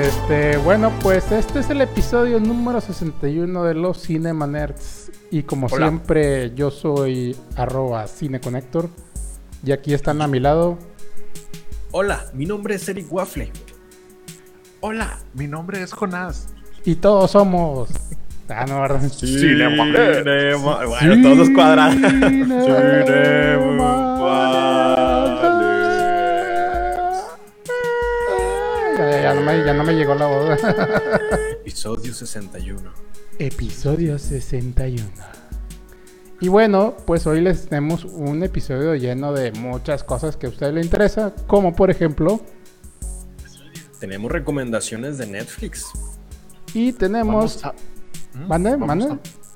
Este, bueno, pues este es el episodio número 61 de los Cinema Nerds. Y como siempre, yo soy arroba cineconector. Y aquí están a mi lado. Hola, mi nombre es Eric Waffle. Hola, mi nombre es Jonás. Y todos somos. Ah, no, ¿verdad? Cinema Nerds. Bueno, todos cuadrados. Ya, ya no me, ya no me llegó la voz. Episodio 61. Episodio 61. Y bueno, pues hoy les tenemos un episodio lleno de muchas cosas que a usted le interesa, como por ejemplo, Tenemos recomendaciones de Netflix. y tenemos, Vamos a- ¿Mm? mande,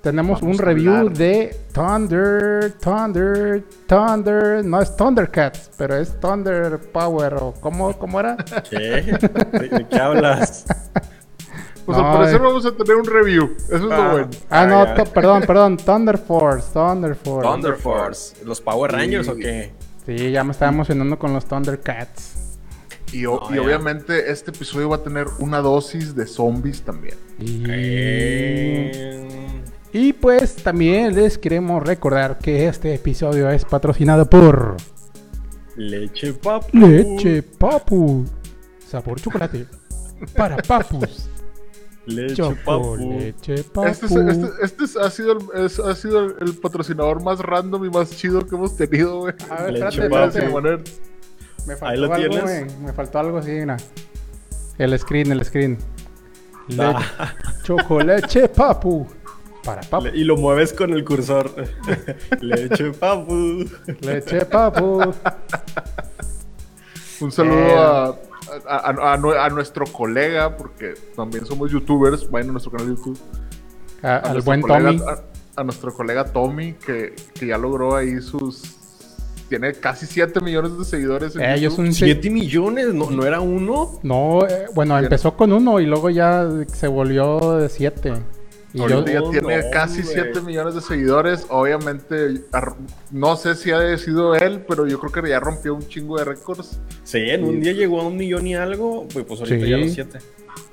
tenemos vamos un review hablar. de Thunder, Thunder, Thunder, no es Thundercats, pero es Thunder Power o cómo, cómo era? ¿Qué? ¿De, qué hablas? Pues No, al parecer eh. vamos a tener un review. Eso es lo Ah. bueno. Ah, no, ya. to- perdón, perdón, Thunder Force, Thunder Force. Thunder Force. ¿Los Power Rangers o qué? Sí, ya me estaba emocionando con los Thundercats. Y, o- No, y obviamente este episodio va a tener una dosis de zombies también. Y... Eh, Y pues también les queremos recordar que este episodio es patrocinado por Leche papu. Leche Papu. Sabor chocolate. Para papus. Leche Choco papu. leche papu. Este, es- este, este es- ha sido, el, es- ha sido el, el patrocinador más random y más chido que hemos tenido, güey. A ver, Leche espérate, Papu. espérate. Me Ahí faltó lo algo, tienes. güey. Me faltó algo así, mira. El screen, el screen. Ah. Chocolate Papu. Para papu. Le- Y lo mueves con el cursor. Leche papu. Leche Papu. Un saludo Eh. a, a, a- a nue- a nuestro colega, porque también somos youtubers. Vayan a nuestro canal de YouTube. A- A al buen colega- Tommy. A, a nuestro colega Tommy, que, que ya logró ahí sus. Tiene casi 7 millones de seguidores. En Eh, yo YouTube. un ¿Siete millones? ¿No, ¿No era uno? No, eh, bueno, empezó con uno y luego ya se volvió de siete. Y yo, Ahorita ya No, tiene no, casi güey. 7 millones de seguidores. Obviamente, no sé si ha sido él, pero yo creo que ya rompió un chingo de récords. Sí, en un día llegó a un millón y algo. Pues, pues ahorita Sí. ya los siete.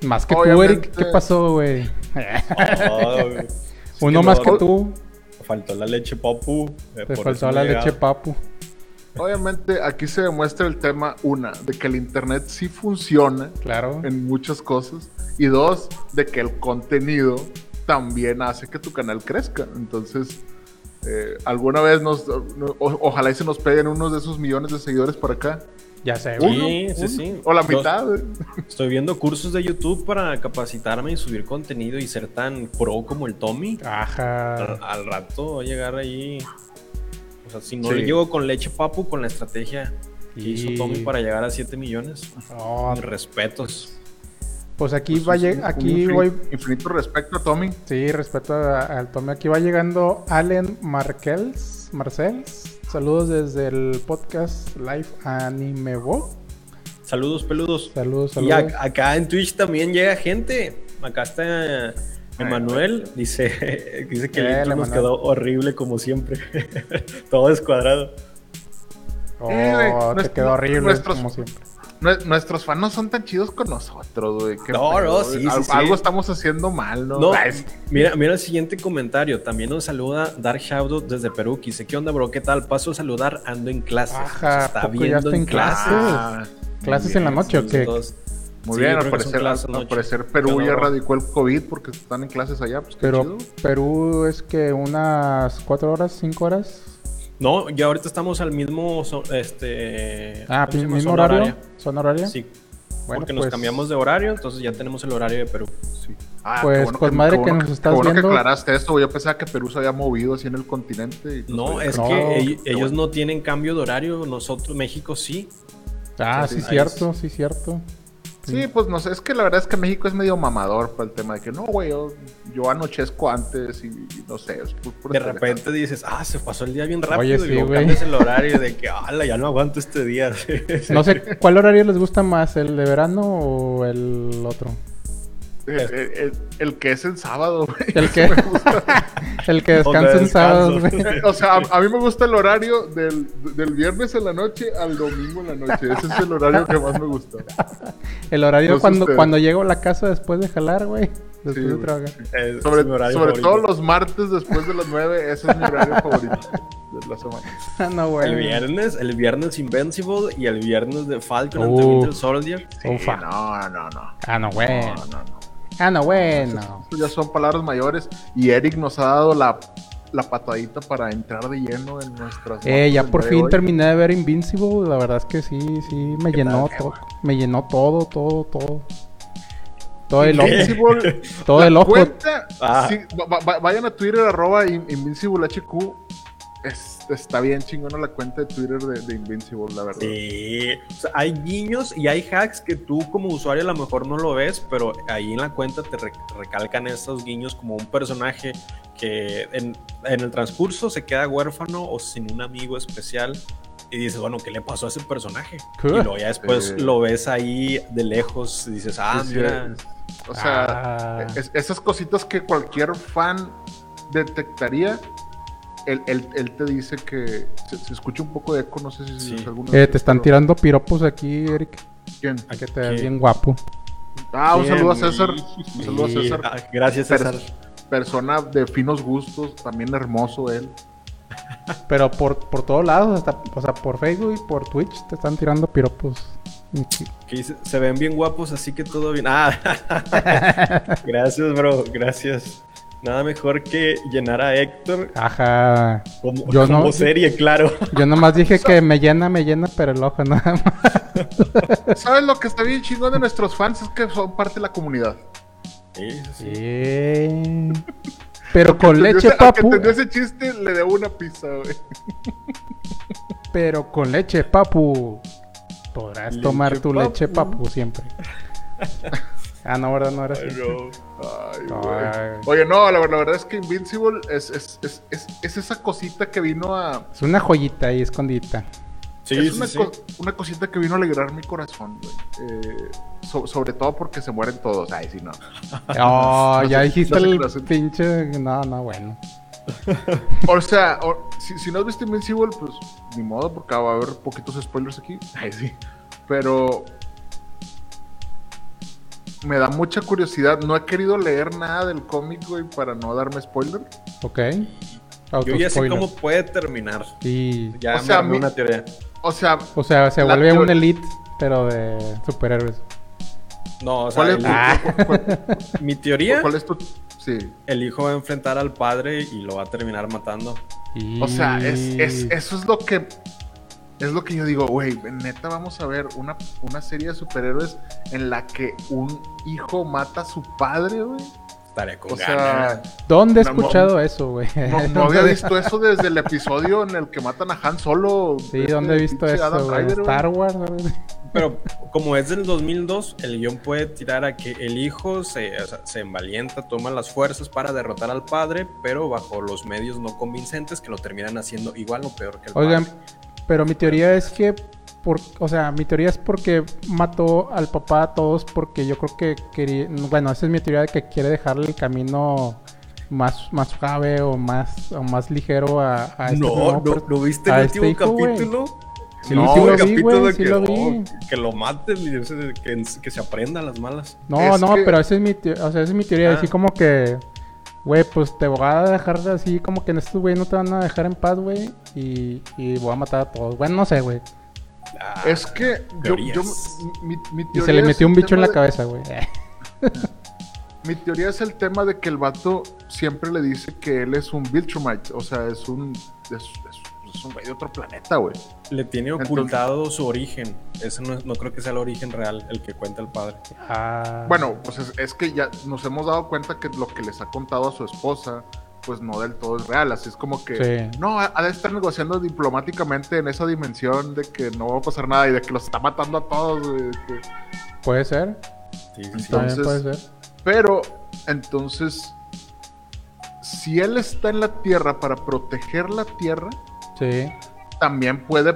más que tú, Obviamente- Eric, ¿qué pasó, güey? Ah, güey. Uno que más no, que tú, Faltó la leche papu. eh, te por faltó la leche papu. Obviamente, aquí se demuestra el tema, una, de que el internet sí funciona Claro. en muchas cosas. Y dos, de que el contenido también hace que tu canal crezca. Entonces, eh, alguna vez nos. no- o- ojalá y se nos peguen unos de esos millones de seguidores para acá. Ya sé, Sí, güey. sí, sí. O la Los- mitad. eh. Estoy viendo cursos de YouTube para capacitarme y subir contenido y ser tan pro como el Tommy. Ajá. al rato va a llegar ahí. O sea, si no Sí. le llego con leche papu, con la estrategia que hizo Y- Tommy para llegar a 7 millones. No, Mis respetos. Pues aquí Pues va un- aquí infin- voy. Infinito respeto a Tommy. Sí, respeto a- al Tommy. Aquí va llegando Allen Markels. Marcels. Saludos desde el podcast Live Animevo. Saludos, peludos. Saludos, Y saludos. ac- acá en Twitch también llega gente. Acá está Emanuel. Dice, dice que el intro nos quedó horrible como siempre. Todo descuadrado. Oh, Eh, te nuestro- quedó horrible, nuestros- como siempre. Nue- Nuestros fans no son tan chidos con nosotros, güey. Qué No, pedo, no, güey. sí, sí, Al- sí. Algo estamos haciendo mal, ¿no? No, Ah, mira, mira el siguiente comentario. También nos saluda Dark Shadow desde Perú. Que dice, ¿qué onda, bro? ¿Qué tal? Paso a saludar, ando en clases. Ajá, está ¿a poco ya viendo está en clases. Ah, ¿Clases en la noche o qué? Muy sí, bien, al parecer, al Perú ¿Qué ya radicó el COVID porque están en clases allá. Pues qué Pero chido. Perú es que unas cuatro horas, cinco horas. No, ya ahorita estamos al mismo, so- este... Ah, mismo Zona horario. horaria. ¿Son horaria? Sí, Bueno, porque nos pues, cambiamos de horario, entonces ya tenemos el horario de Perú. Sí. Ah, Pues, bueno pues, que- madre que bueno nos estás bueno viendo. que aclaraste esto. Yo pensaba que Perú se había movido así en el continente. y No, es que ellos bueno. no tienen cambio de horario, nosotros, México sí. Ah, sí. cierto, sí, cierto. Sí, pues no sé, es que la verdad es que México es medio mamador para el tema de que no, güey, yo, yo anochezco antes y, y no sé. Es De repente dices, ah, se pasó el día bien rápido. Oye, y luego cambias el horario de que, ala, ya no aguanto este día. No sé cuál horario les gusta más, el de verano o el otro. El, el- el- el que es en sábado, güey. El que, el que descansa en sábados, güey. O sea, a, a mí me gusta el horario del, del viernes en la noche al domingo en la noche. Ese es el horario que más me gusta. El horario No cuando, ustedes. cuando llego a la casa después de jalar, güey. Después Sí, de güey. trabajar. Es Sobre, todo los martes después de las 9, ese es mi horario favorito de la semana. Ah, no, güey. El viernes, el viernes Invincible y el viernes de Falcon and the. Winter Soldier. Sí, Ufa. no, no, no. Ah, no, güey. No, no, no. Ah, no, bueno. Ya son palabras mayores y Eric nos ha dado la, la patadita para entrar de lleno en nuestras. Eh, ya por fin hoy. terminé de ver Invincible. La verdad es que sí, sí, me llenó tal? todo. Me llenó todo, todo, todo. Todo el ojo. Invincible, Todo la el ojo. cuenta, Ah. sí, va- va- vayan a Twitter, arroba In- InvincibleHQ. Es- está bien chingona la cuenta de Twitter de, de Invincible, la verdad. Sí. O sea, hay guiños y hay hacks que tú como usuario a lo mejor no lo ves, pero ahí en la cuenta te re- recalcan estos guiños como un personaje que en, en el transcurso se queda huérfano o sin un amigo especial. Y dices, bueno, ¿qué le pasó a ese personaje? ¿Qué? Y luego ya después lo ves ahí de lejos y dices, ah, sí, mira. O sea, Ah. es- esas cositas que cualquier fan detectaría, él, él- él te dice que se, se escucha un poco de eco, no sé si Sí. si alguno Eh, te están pero- tirando piropos aquí, Eric. ¿Quién? Que te ves Aquí. bien guapo. Ah, un Bien, saludo a. César. Un saludo a. César. Ah, gracias, César. Pers- persona de finos gustos, también hermoso él. Pero por, por todos lados, hasta, o sea, por Facebook y por Twitch te están tirando piropos. Que dice, se ven bien guapos, así que todo bien. Ah, gracias, bro, gracias. Nada mejor que llenar a Héctor Ajá. como, Yo como no- serie, claro. Yo nomás dije que me llena, me llena, pero el ojo nada más. ¿Sabes lo que está bien chingón de nuestros fans? Es que son parte de la comunidad. Sí, sí. Pero con leche, ese- que papu. entendió ese chiste le debo una pizza, güey. Pero con leche, papu. Podrás Leche, tomar tu papu. leche, papu, siempre. ah, no, ¿verdad? No era así. Ay, no. Ay, Ay. güey. Oye, no, la, la verdad es que Invincible es, es, es, es, es esa cosita que vino a. Es una joyita ahí escondita. Sí, es sí, una, sí. co- una cosita que vino a alegrar mi corazón, güey. Eh, so- sobre todo porque se mueren todos. Ay, sí, no. Oh, No ya sé- dijiste no sé el pinche. No, no, bueno. O sea, o- si, si no has visto Invincible, pues ni modo, porque va a haber poquitos spoilers aquí. Ay, sí. Pero me da mucha curiosidad. No he querido leer nada del cómic, güey, para no darme spoiler. Ok. Yo ya sé cómo puede terminar. Y. Ya O me sea, mi- una teoría. O sea, O sea, se vuelve teo- un elite, pero de superhéroes. No, o sea, ¿cuál es, el- tu- Ah. cu- cu- mi teoría, cuál es tu. Sí. el hijo va a enfrentar al padre y lo va a terminar matando. Y... O sea, es, es- eso es lo que. Es lo que yo digo, güey, neta vamos a ver una, una serie de superhéroes en la que un hijo mata a su padre, güey. Estaré con O ganas. sea, ¿Dónde he no, escuchado eso, güey? no, no había visto eso desde el episodio en el que matan a Han Solo. Sí, este ¿dónde he visto eso, güey? Star Wars, güey. Pero como es del 2002, el guion puede tirar a que el hijo se, o sea, se envalienta, toma las fuerzas para derrotar al padre, pero bajo los medios no convincentes que lo terminan haciendo igual o peor que el Oigan, padre. Pero mi teoría es que, por, o sea, mi teoría es porque mató al papá a todos porque yo creo que quería, bueno, esa es mi teoría de que quiere dejarle el camino más, más suave o más, o más ligero a, a este No, nuevo no, ¿no viste el este último hijo, capítulo? Sí, No, sí lo el vi, capítulo güey, de sí que, lo no, vi. que lo maten y que, que se aprenda las malas. No, Es no, que- pero esa es mi, te- o sea, esa es mi teoría, Ah. así como que, güey, pues te voy a dejar así como que en estos güey no te van a dejar en paz, güey, y, y voy a matar a todos. Bueno, no sé, güey. Ah, Es que yo, yo- Teorías. mi, mi Y se le metió un bicho en la de- cabeza, güey. Mi teoría es el tema de que el vato siempre le dice que él es un Viltrumite, o sea, es un es, es- es un güey de otro planeta, güey. le tiene Entonces- ocultado su origen. Ese no, no creo que sea el origen real, el que cuenta el padre. Ah. Bueno, pues es, es que ya nos hemos dado cuenta que lo que les ha contado a su esposa, pues no del todo es real. Así es como que Sí. no, ha ha de estar negociando diplomáticamente en esa dimensión de que no va a pasar nada y de que los está matando a todos, güey. de que- Puede ser. Sí, sí, sí. También Entonces- puede ser. Pero, entonces, si él está en la Tierra para proteger la Tierra, Sí. también puede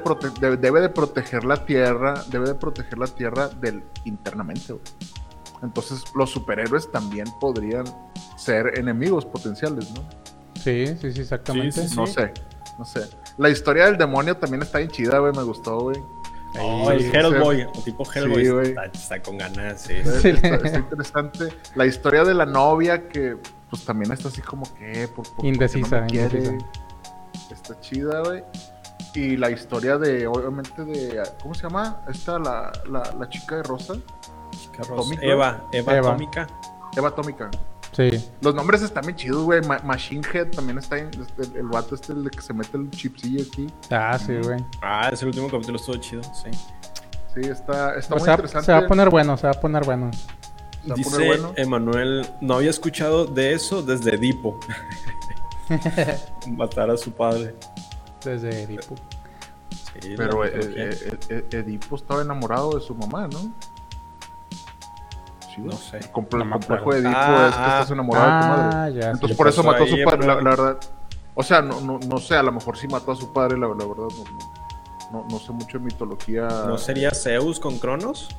debe de proteger la Tierra, debe de proteger la Tierra del internamente, güey. Entonces, los superhéroes también podrían ser enemigos potenciales, ¿no? Sí, sí, sí, exactamente. Sí, sí, No sé, no sé. La historia del demonio también está bien chida, güey, me gustó, güey. Oh, el Hellboy, el tipo Hellboy Sí, está, está con ganas, sí. Sí. Está, está interesante. La historia de la novia que pues también está así como que por, por- Indecisa, no indecisa. Está chida, güey. Y la historia de, obviamente, de. ¿Cómo se llama? Esta, la, la, la chica de Rosa. Carros. Atómico. Eva, Eva, Eva. Atómica. Eva Atómica. Sí. Los nombres están bien chidos, güey. Ma- Machine Head también está en. este, el, vato este, el que se mete el chipsillo aquí. Ah, sí, güey. Ah, ese último capítulo estuvo chido, sí. Sí, está, está Pues muy se, va, interesante. se va a poner bueno, se va a poner bueno. Se va a Dice poner bueno. Emanuel, no había escuchado de eso desde Edipo. Matar a su padre. Desde Edipo. Sí, Pero eh, eh, eh, Edipo estaba enamorado de su mamá, ¿no? Sí, No sé. El, No complejo de Edipo Ah, es que ah. estás enamorado de tu madre. Ah, ya. Entonces por eso mató a su padre, la, verdad. O sea, no, no, no sé, a lo mejor sí mató a su padre, la, la verdad. No, no, no, no sé mucho de mitología. ¿No sería Zeus con Cronos?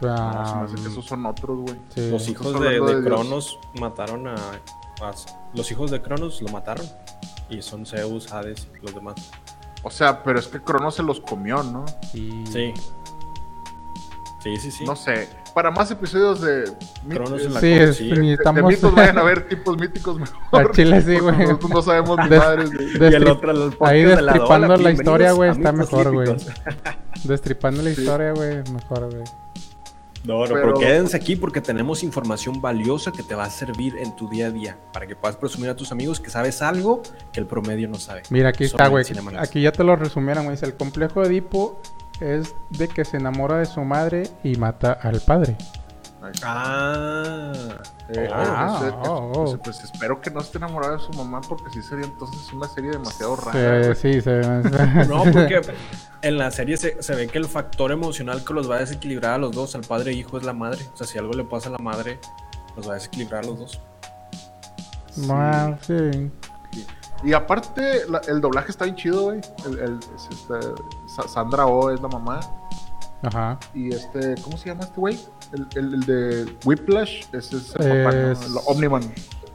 No, se Ah, me hace que esos son otros, güey. sí. Los hijos de, de de. Cronos mataron a- Los hijos de Cronos lo mataron. Y son Zeus, Hades y los demás. O sea, pero es que Cronos se los comió, ¿no? Y- Sí. Sí, sí, sí. No sé. Para más episodios de, Cronos en la Sí, es- sí. ni de- de estamos... mitos, vayan a ver tipos míticos mejor. Al chile sí, güey. Nosotros no sabemos ni madres, güey. Y el destrip- otro, el podcast ahí de la destripando la historia, güey, a está mejor, güey. Destripando la Sí. historia, güey, mejor, güey. No, no, pero... Pero- quédense aquí porque tenemos información valiosa que te va a servir en tu día a día para que puedas presumir a tus amigos que sabes algo que el promedio no sabe. Mira, aquí Solo está, güey. Aquí ya te lo resumieron, güey. Dice, el complejo de Edipo es de que se enamora de su madre y mata al padre. Ah, Eh, Ah, pues, eh, oh, pues, oh. pues espero que no esté enamorado de su mamá porque sí sería entonces una serie demasiado rara. Güey. sí, se... no, porque en la serie se, se ve que el factor emocional que los va a desequilibrar a los dos, al padre e hijo, es la madre. O sea, si algo le pasa a la madre, los va a desequilibrar a los dos. Ah, sí. Y aparte, la- el doblaje está bien chido, güey. El, el- es este, Sa- Sandra Oh es la mamá. Ajá. Y este, ¿cómo se llama este güey? El, el- el de Whiplash, ese es el papá, El Omniman.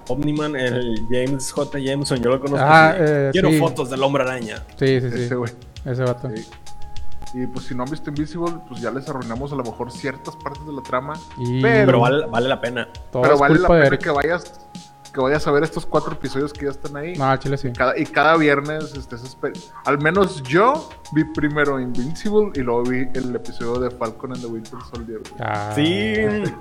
Omniman, el James J. Jameson, yo lo conozco. Ah, así. eh, Quiero sí. fotos del hombre araña. Sí, sí, sí. Ese güey. Ese vato. Sí. Y pues si no han visto Invisible, pues ya les arruinamos a lo mejor ciertas partes de la trama. Y Pero- Pero vale, vale la pena. todo pero es vale la culpa de pena que vayas, que vayas a ver estos cuatro episodios que ya están ahí. No, al chile sí. Cada, y cada viernes, este, al menos yo vi primero Invincible y luego vi el episodio de Falcon and the Winter Soldier. Ah, Sí,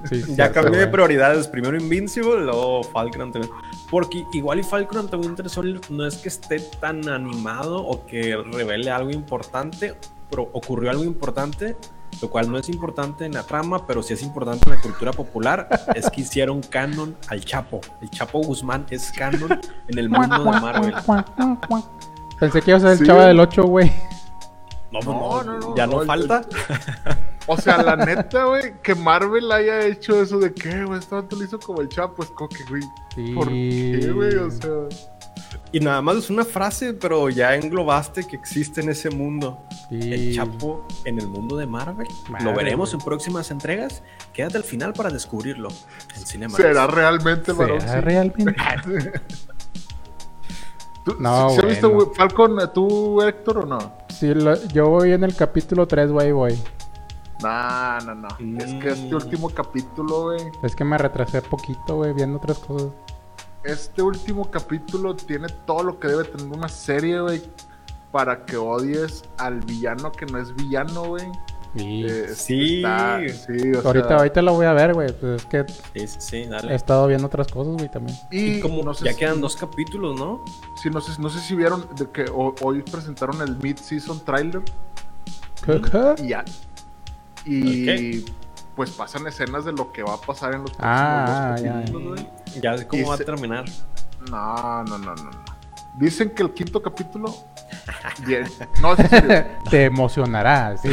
sí, ya cierto, cambié de prioridades. Primero Invincible, luego Falcon and the Winter Porque igual y Falcon and the Winter Soldier no es que esté tan animado o que revele algo importante, pero ocurrió algo importante, lo cual no es importante en la trama, pero sí es importante en la cultura popular, es que hicieron canon al Chapo. El Chapo Guzmán es canon en el mundo de Marvel. Pensé que iba a ser el Sí. chava del 8, güey. No, pues No, no, no, no, ya no, no el- falta. O sea, la neta, güey, que Marvel haya hecho eso de que, güey, este lo hizo como el Chapo, es como que, güey, ¿por qué, güey? O sea, Y nada más es una frase, pero ya englobaste que existe en ese mundo. Sí. El Chapo en el mundo de Marvel. Lo veremos en próximas entregas. Quédate al final para descubrirlo. En Cinema. ¿será realmente varón? ¿Será Sí. realmente? ¿Tú, No, ¿sí- sí has visto Falcon eh, tú, Héctor, o no? Sí, lo- yo voy en el capítulo 3, güey, voy. No, no, no. Es que este Mm. último capítulo, güey, Es que me retrasé poquito, güey, viendo otras cosas. Este último capítulo tiene todo lo que debe tener una serie, güey, para que odies al villano que no es villano, güey. Y Eh, Sí. está- sí, o ahorita, sea, ahorita lo voy a ver, güey. Pues es que Sí, sí, sí, he dale. estado viendo otras cosas, güey, también. y Y como no sé ya si- quedan dos capítulos, ¿no? Sí, no sé, no sé si vieron de que ho- hoy presentaron el mid-season trailer ¿Qué, qué? y ya. Y pues pasan escenas de lo que va a pasar en los próximos Ah, dos ya, capítulos, güey. Ya sé cómo Y va se- a terminar. No, no, no, no, no. Dicen que el quinto capítulo. Bien. No, es serio. Te emocionará, sí.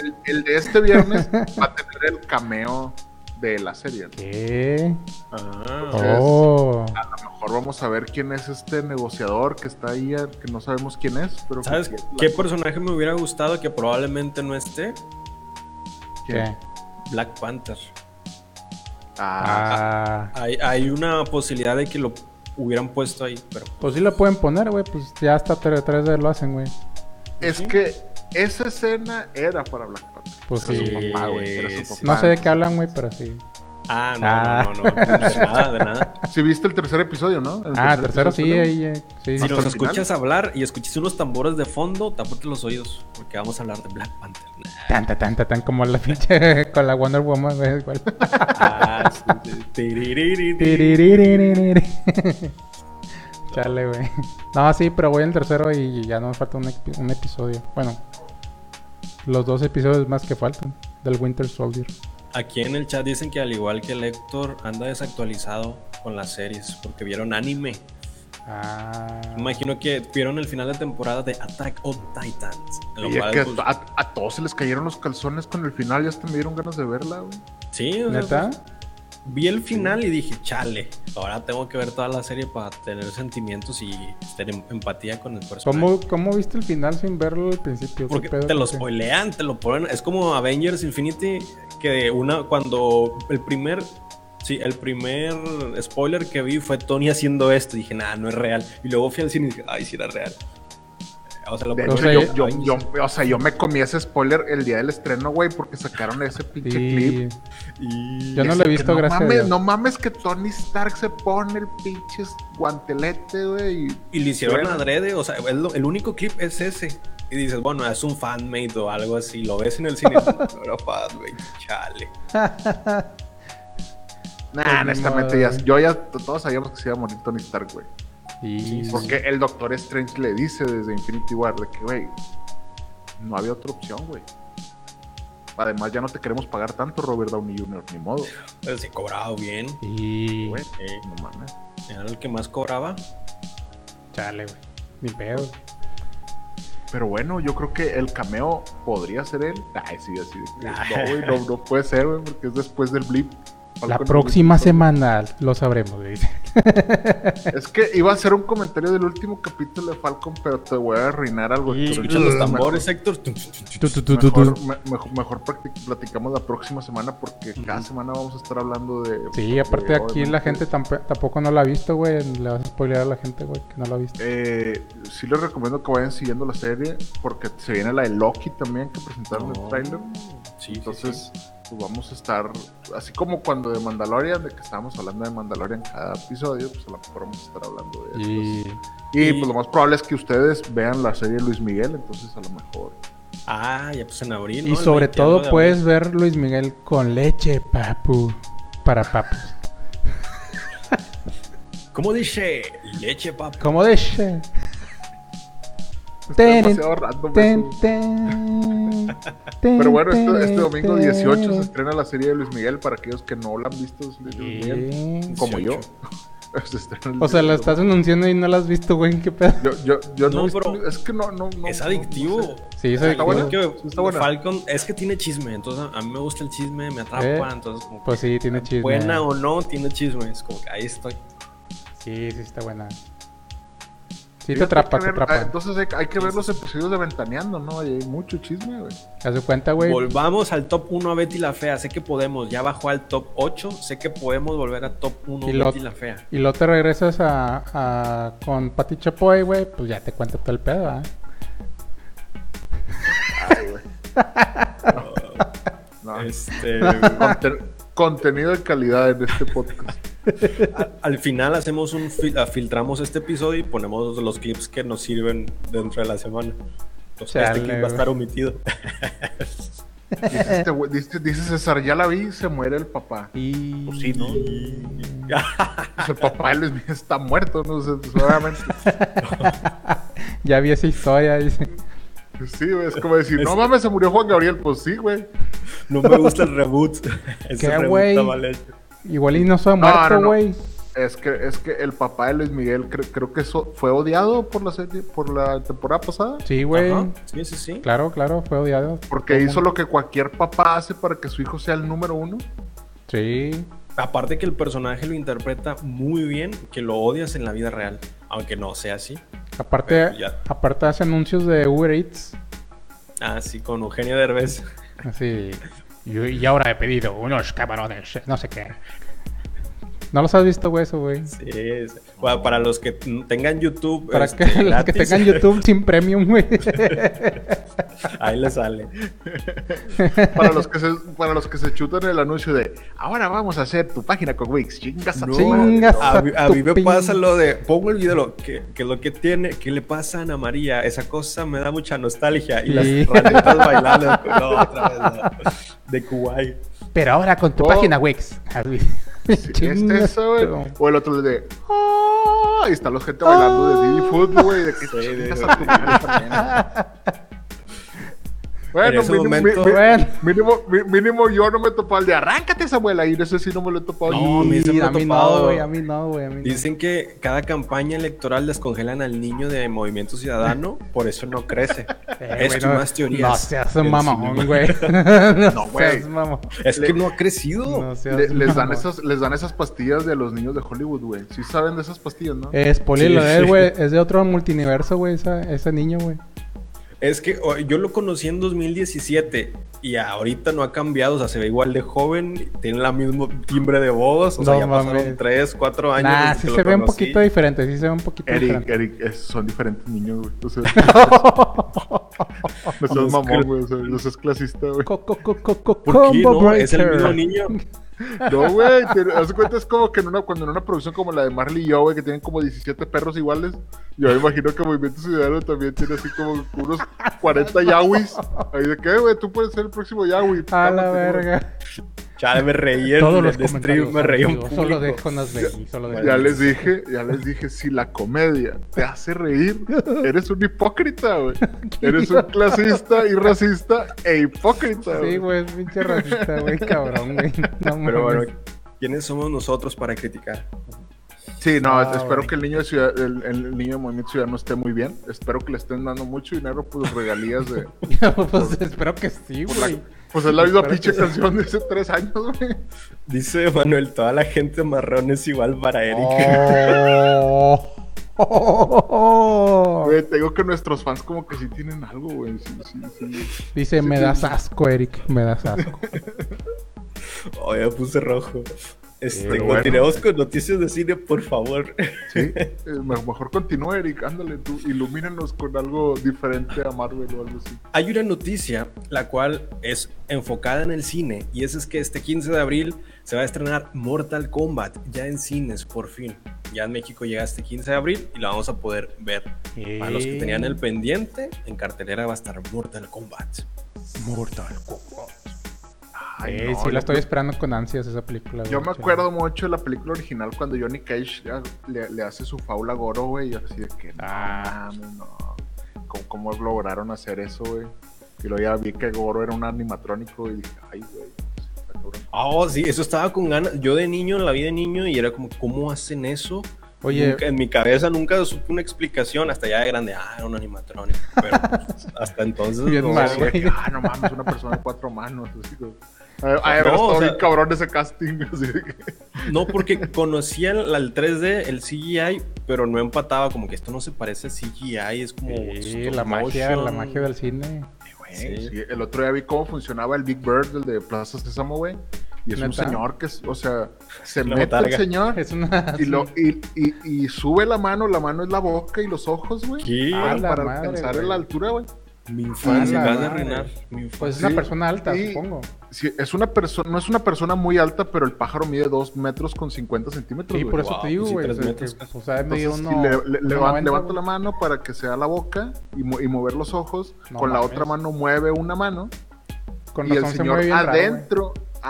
El, el de este viernes va a tener el cameo de la serie. ¿Qué? Ah, Oh. A lo mejor vamos a ver quién es este negociador que está ahí, que no sabemos quién es, pero ¿Sabes que- qué personaje me hubiera gustado que probablemente no esté? ¿Qué? Black Panther. Ah, Ah. Hay, hay una posibilidad de que lo hubieran puesto ahí, pero Pues sí lo pueden poner, güey. Pues ya hasta 3D lo hacen, güey. es que esa escena era para Black Panther. Pues Era sí. su papá, güey, era su Sí. papá. No sé de qué hablan, güey, pero sí. Ah, no, Ah. no, no, no, de nada, de nada. Sí viste el tercer episodio, ¿no? El Ah, tercero sí, ahí. eh, Sí, Si nos escuchas hablar y escuchas unos tambores de fondo, tápate los oídos, porque vamos a hablar de Black Panther. Tan, tan, tan, tan, tan, como la pinche con la Wonder Woman, güey. igual. Ah, sí. Chale, güey. No, sí, pero voy el tercero y ya no me falta un episodio. Bueno, los dos episodios más que faltan del Winter Soldier. Aquí en el chat dicen que al igual que el Héctor anda desactualizado con las series porque vieron anime. Ah. Imagino que vieron el final de temporada de Attack on Titans. lo Y es cual, que pues, a, a todos se les cayeron los calzones con el final y hasta me dieron ganas de verla, güey. sí, o sea, ¿Neta? pues, vi el final y dije, chale, ahora tengo que ver toda la serie para tener sentimientos y tener em- empatía con el personaje. ¿Cómo, ¿Cómo viste el final sin verlo al principio? ¿Qué Porque pedo te lo spoilean, te lo ponen. Es como Avengers Infinity, que una, cuando el primer, sí, el primer spoiler que vi fue Tony haciendo esto. Dije, nada, no es real. Y luego fui al cine y dije, ay, sí era real. O sea, lo De O hecho, sea, yo, ya- yo, yo- o sea, yo me comí ese spoiler el día del estreno, güey, porque sacaron ese pinche clip. Y Yo no lo he visto, no gracias a mames, Dios. No mames que Tony Stark se pone el pinche guantelete, güey. y- Y lo hicieron Suena. adrede, o sea, el, el único clip es ese. Y dices, bueno, es un fanmate o algo así. Lo ves en el cine. no era fanmate, chale. Nah, Pues honestamente, ya, yo ya todos sabíamos que se iba a morir Tony Stark, güey. Y... Porque el Doctor Strange le dice desde Infinity War de que, güey, no había otra opción, güey. Además, ya no te queremos pagar tanto, Robert Downey Jr., ni modo. Pero sí, cobrado bien. Y... Güey, Eh, no mames. era el que más cobraba. Chale, güey. Ni pedo. Pero bueno, yo creo que el cameo podría ser él. Ay, sí, así de que, Ay. No, güey, no, no puede ser, güey, porque es después del blip. La próxima semana lo sabremos, güey. Es que iba a ser un comentario del último capítulo de Falcon, pero te voy a arruinar algo. Y- Héctor. Escuchas los tambores, Héctor. Mejor, platicamos la próxima semana porque cada semana vamos a estar hablando de. Sí, aparte de- aquí la gente tamp- tampoco no la ha visto, güey. Le vas a spoilear a la gente, güey, que no la ha visto. Eh, sí les recomiendo que vayan siguiendo la serie porque se viene la de Loki también que presentaron el No. trailer. Sí, Entonces, pues vamos a estar, así como cuando de Mandalorian, de que estábamos hablando de Mandalorian cada episodio, pues a lo mejor vamos a estar hablando de esto. Y... Y, y- pues lo más probable es que ustedes vean la serie de Luis Miguel, entonces a lo mejor. Ah, ya pues en abril. Y sobre 21 todo de puedes ver Luis Miguel con leche, papu. Para papus. ¿Cómo dice? Leche. Como leche. Está Ten, ten, ten, Pero bueno, este, este domingo 18 se estrena la serie de Luis Miguel para aquellos que no la han visto. es Luis Miguel, como yo. 18. Se estrena el O sea, la 18. estás anunciando y no la has visto, güey. ¿Qué pedo? Yo, yo, yo no, No, he visto- pero es que no, no, no Es adictivo. no sé. Sí, es Está adictivo. buena. Es que Sí, está buena. Falcon es que tiene chisme, entonces a mí me gusta el chisme, me atrapa, ¿Eh? entonces como Pues sí, tiene chisme. buena o no, tiene chisme, es como que ahí estoy. Sí, sí, está buena. Sí, te atrapa, te atrapa. ah, Entonces hay, hay que ver los episodios de Ventaneando, ¿no? Hay mucho chisme, güey. Haz de cuenta, güey. Volvamos al top 1 a Betty la Fea, sé que podemos, ya bajó al top 8, sé que podemos volver a top 1 Y lo- Betty la Fea. Y luego te regresas a, a- con Pati Chapoy, güey. Pues ya te cuento todo el pedo, ¿ah? No, Este, contenido de calidad en este podcast. al final hacemos un fil- ah, filtramos este episodio y ponemos los clips que nos sirven dentro de la semana. Entonces, Chale, este clip va a estar omitido. Dice, este güey- dice- dice César, ya la vi, se muere el papá. Y... Pues sí, ¿no? Pues el papá de Luis Miguel está muerto, no sé, pues, obviamente. Ya vi esa historia, dice. Sí, güey, es como decir, no mames, se murió Juan Gabriel. Pues sí, güey. No me gusta el reboot. Ese ¿Qué, reboot güey? Igual y no se ha No, no, muerto, no. güey. Es que, es que el papá de Luis Miguel cre- creo que eso fue odiado por la serie, por la temporada pasada. Sí, güey. Sí, sí, sí. Claro, claro, fue odiado. Porque hizo lo que cualquier papá hace para que su hijo sea el número uno. Sí. Aparte que el personaje lo interpreta muy bien, que lo odias en la vida real, aunque no sea así. Aparte, aparte hace anuncios de Uber Eats. Ah, sí, con Eugenio Derbez. Así. Y, y ahora he pedido unos camarones, no sé qué. ¿No los has visto, güey, eso, güey? Sí, Bueno, para los que tengan YouTube. Para este, que los que tengan YouTube sin premium, güey. Ahí le sale. Para los que se, para los que se chutan el anuncio de ahora vamos a hacer tu página con Wix. Chingas a No. madre". Chingas A, mí- a mí me pasa lo de. Pongo el video, lo que, que lo que tiene, que le pasa a Ana María. Esa cosa me da mucha nostalgia. Y Sí. las ranitas bailando. No, otra vez. no. De Kuwait. Pero ahora con tu Oh. página Wix. Sí, este tu- O el otro de "Ah", y está la gente bailando de Diddy Food, güey. De que Sí, Bueno, En ese mínimo, momento- mi- mi- Bueno. mínimo, mínimo yo no me he topado el de arráncate, Samuel. Ahí ese sí no me lo he topado. No, a mí se me a mí topado. no, güey, a mí no, güey, a mí no. Dicen que cada campaña electoral descongelan al niño de Movimiento Ciudadano, por eso no crece. Eh, Esto güey, y no- más teorías. No seas del mamón, güey. No, güey. Es que no ha crecido. No Le- les, dan esas, les dan esas pastillas de los niños de Hollywood, güey. Sí saben de esas pastillas, ¿no? Es spoiler Sí, lo de él, sí. güey. Es de otro multiverso, güey, ese niño, güey. Es que yo lo conocí en 2017 y ahorita no ha cambiado, o sea, se ve igual de joven, tiene la mismo timbre de voz, o sea, No ya pasaron 3, 4 años. Nah, sí que se lo ve un poquito diferente, sí se ve un poquito Eric, diferente. Eric, es- son diferentes niños, güey. O sea, no seas mamón, güey. O sea, no seas clasista, güey. Co- co- co- co- co- ¿Por qué combo no? Es el breaker. mismo niño. No, güey. Haz cuenta, es como que en una, cuando en una producción como la de Marley y yo, güey, que tienen como 17 perros iguales. Yo me imagino que Movimiento Ciudadano también tiene así como unos 40 yawis. Ahí de que, güey, tú puedes ser el próximo yawi. A la güey. Chale, me reí en Todos los stream, me reí un Solo dejo nos veí, solo dejo. Ya les dije, ya les dije, si la comedia te hace reír, eres un hipócrita, güey. Eres un clasista y racista e hipócrita, Sí, güey, es pinche racista, güey, cabrón, güey. No Pero bueno. ¿quiénes somos nosotros para criticar? Sí, no, Ah, espero güey. que el niño de ciudad, el, el niño de Movimiento Ciudadano esté muy bien. Espero que le estén dando mucho dinero por regalías de. pues espero que sí, güey. Pues es la misma pinche que canción de hace tres años, güey. Dice Manuel, toda la gente marrón es igual para Eric. Oh. Güey, te digo que nuestros fans como que sí tienen algo, güey. Sí, sí, sí. Dice, me das asco, Eric, me das asco. Oh, ya puse rojo. Este, bueno. continuemos con noticias de cine, por favor. Sí, eh, me- mejor continúa, Eric. Ándale, tú, ilumínanos con algo diferente a Marvel o algo así. Hay una noticia la cual es enfocada en el cine y esa es que este 15 de abril se va a estrenar Mortal Kombat ya en cines por fin. Ya en México llega este 15 de abril y la vamos a poder ver. Para los que tenían el pendiente, en cartelera va a estar Mortal Kombat. Mortal Kombat. Ay, Sí, no, sí, yo- la estoy esperando con ansias esa película. Yo güey, me acuerdo mucho de la película original cuando Johnny Cage ah, le, le hace su faula a Goro, güey, y así de que no, Ah. no. ¿Cómo, cómo lograron hacer eso, güey? Y luego ya vi que Goro era un animatrónico y dije, ay, güey, cabrón. Oh, sí, eso estaba con ganas. Yo de niño, la vi de niño y era como, ¿cómo hacen eso? Oye. Nunca- en mi cabeza nunca supe una explicación, hasta ya de grande, ah, era un animatrónico. Pero pues, hasta entonces. Bien no, mal, güey. que, ah, no mames, una persona de cuatro manos. Así ay, No, o sea- cabrón ese casting. Así que, No, porque conocía el, el 3D, el CGI, pero no empataba, como que esto no se parece a CGI, es como. Sí, stop la magia, motion. la magia del cine. güey, Sí. sí, El otro día vi cómo funcionaba el Big Bird, el de Plaza Sésamo, güey. Y es un señor que, es, o sea, se La mete botarga. el señor Es una. y, lo, y, y, y sube la mano, la mano es la boca y los ojos, güey. ¿Qué? Ah, Para, madre, alcanzar güey. la altura, güey. Mi infancia, Ah, arruinar. Infancia. Pues es una Sí, persona alta, sí. supongo. Sí, es una persona, no es una persona muy alta, pero el pájaro mide 2 metros con 50 centímetros. Sí, por eso Wow, te digo, pues sí, güey. o sea, Entonces, uno. le- le- uno leva- 90, levanta la mano para que sea la boca y, mo- y mover los ojos. No con la otra mano mueve una mano. Con y el se señor mueve bien raro, güey.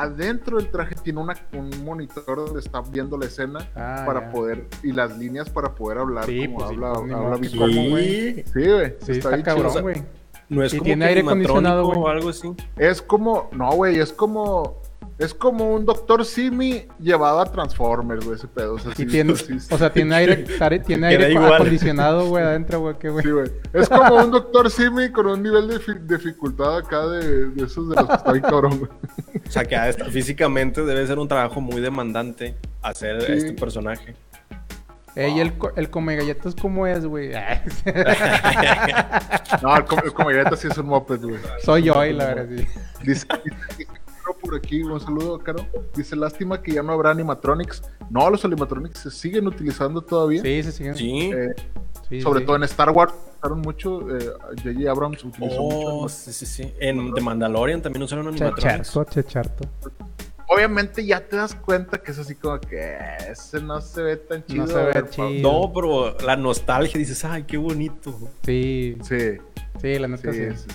Adentro, del traje tiene una, un monitor donde está viendo la escena Ah, para poder y las líneas para poder hablar Sí, como pues sí, habla, pues, como, güey. Sí. Sí, güey. Sí, está, bien chido. cabrón, o sea, güey. No es Y como tiene aire acondicionado, güey. o algo así. Es como, no, güey, es como Es como un Doctor Simi llevado a Transformers, güey, ese pedo. O sea, Y sí, tiene, sí, sí. o sea, tiene aire, tiene aire acondicionado, güey, adentro, güey, qué güey. Sí, güey. Es como un Doctor Simi con un nivel de fi- dificultad acá de, de esos de los que está bien cabrón, güey. O sea, que hasta físicamente debe ser un trabajo muy demandante hacer Sí. este personaje. Ey, y el, el come galletas, ¿cómo es, güey? No, el, com- el comediante sí es un moped, güey. Soy yo, y la verdad, sí. Dice, dice- por aquí, un saludo, Caro. Dice, lástima que ya no habrá animatronics. No, los animatronics se siguen utilizando todavía. Sí, se siguen. Sí. Eh, sí, sobre sí. todo en Star Wars usaron mucho. Eh, J.J. Abrams utilizó Oh, mucho. sí, sí, sí. En The Mandalorian también usaron animatronics. Checharto, checharto. Obviamente ya te das cuenta que es así como que ese no se ve tan chido. No se ve ver, chido. No, pero la nostalgia, dices, ay, qué bonito. Sí, Sí, sí, la sí, sí. sí.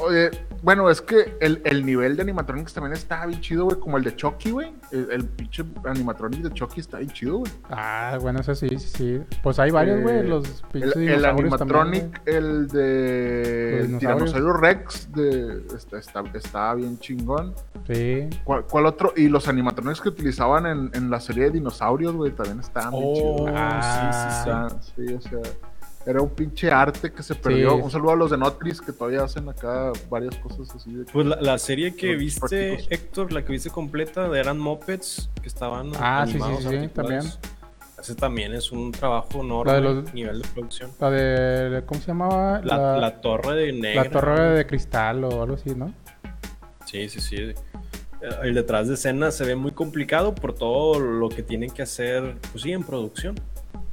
Oye, bueno, es que el, el nivel de animatronics también está bien chido, güey, como el de Chucky, güey. El, el pinche animatronic de Chucky está bien chido, güey. Ah, bueno, eso sí, sí, sí. Pues hay varios, güey, Eh, los pinches El, el animatronic, también, el de. Tiranosaurio Rex, de, está, está, está bien chingón. Sí. ¿Cuál, cuál otro? Y los animatronics que utilizaban en, en la serie de dinosaurios, güey, también estaban bien Oh, chidos. Ah, sí, sí, sí. Está- sí, o sea, era un pinche arte que se perdió. Sí. Un saludo a los de Notris que todavía hacen acá varias cosas así. De... Pues la, la serie que viste, prácticos. Héctor, la que viste completa, de eran Muppets que estaban Ah, sí, sí, animados, sí, sí, articulados. Ese también es un trabajo enorme La de los- nivel de producción. La de. ¿Cómo se llamaba? La, la torre de negra. la torre de cristal o algo así, ¿no? Sí, sí, sí. El detrás de escena se ve muy complicado por todo lo que tienen que hacer, pues sí, en producción.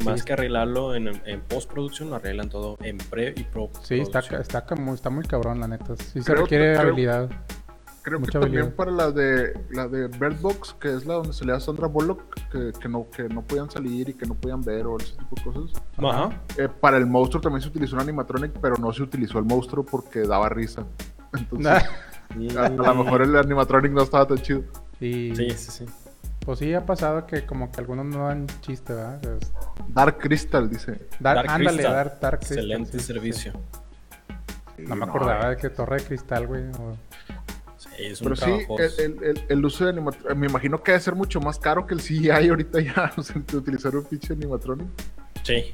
Más Sí. que arreglarlo en, en postproducción, lo arreglan todo en pre y pro. Sí, está, está, muy, está muy cabrón, la neta. Sí se Creo- requiere creo- habilidad. Creo Mucha que también habilidad. para la de la de Bird Box, que es la donde salía Sandra Bullock, que, que no, que no podían salir y que no podían ver o ese tipo de cosas. Ajá. Eh, para el monstruo también se utilizó un animatronic, pero no se utilizó el monstruo porque daba risa. Entonces, a, a lo mejor el animatronic no estaba tan chido. Sí. Sí, sí, sí. Pues sí, ha pasado que como que algunos no dan chiste, ¿verdad? O sea, Dark Crystal, dice. Dar, Dark ándale, Crystal. Dark, Dark Crystal, Excelente sí, servicio. sí. No me acordaba de que Torre de Cristal, güey. o- Sí, es un Pero sí, el, el- el- el uso de animatronic, me imagino que debe ser mucho más caro que el CGI ahorita ya, o sea, de utilizar un pinche animatronic. Sí.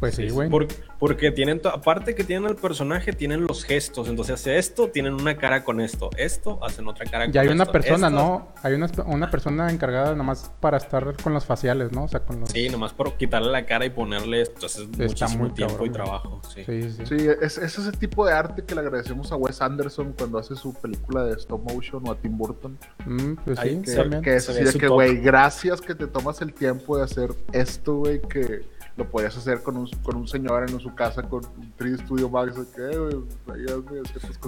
Pues sí, güey. Por- porque tienen, aparte que tienen al personaje, tienen los gestos. Entonces hace esto, tienen una cara con esto. Esto, hacen otra cara con Y hay una esto. persona, Esto- ¿no? Hay una, una persona encargada nomás para estar con los faciales, ¿no? O sea, con los... Sí, nomás por quitarle la cara y ponerle esto. Entonces, Está muchísimo muy tiempo cabrón, y trabajo. Sí. Sí, sí. Sí, es, es ese tipo de arte que le agradecemos a Wes Anderson cuando hace su película de stop motion o a Tim Burton. Mm, pues sí, Que, también. que es que, güey, gracias que te tomas el tiempo de hacer esto, güey, que lo podías hacer con un, con un señor en su casa con un 3D Studio Max, eh.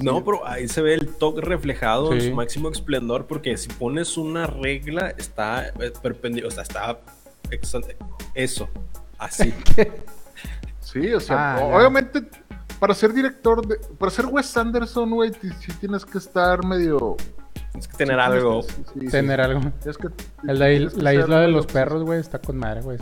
No, pero ahí se ve el toque reflejado en su máximo esplendor. Porque si pones una regla, está eh, perpendicular. O sea, está. Eso. Así. Sí, o sea, Ah, obviamente, para ser director, de, para ser Wes Anderson, güey, sí tienes que estar medio... Tienes que tener sí algo. que- sí, sí, Tener algo. tienes que- El de tienes que la isla de los perros, güey, está con madre, güey.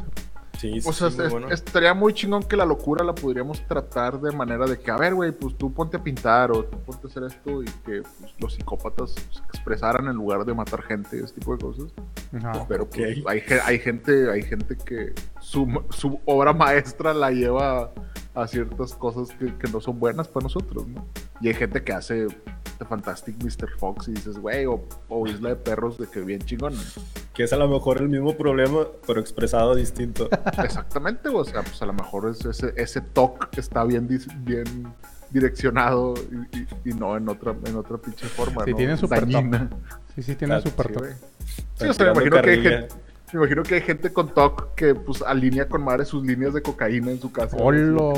Sí, sí, O sea, sí, muy es- bueno. estaría muy chingón que la locura la podríamos tratar de manera de que, a ver, güey, pues tú ponte a pintar o tú ponte a hacer esto y que pues, los psicópatas se expresaran en lugar de matar gente, ese tipo de cosas. Ajá. Pero Ok. pues, hay, ge- hay gente, hay gente que su, su obra maestra la lleva a ciertas cosas que, que no son buenas para nosotros, ¿no? Y hay gente que hace Fantastic Mr. Fox y dices, güey, o, o Isla de Perros de que bien chingón. Que es a lo mejor el mismo problema, pero expresado distinto. Exactamente, o sea, pues a lo mejor es- ese, ese toque está bien, bien direccionado y, y- y no en otra, en otra pinche forma. Sí, ¿no? tiene super. Sí, sí, tiene Ah, super Sí, top. güey. Sí, o sea, me imagino que hay gente, me imagino que hay gente con TOC que pues alinea con madre sus líneas de cocaína en su casa. Hola,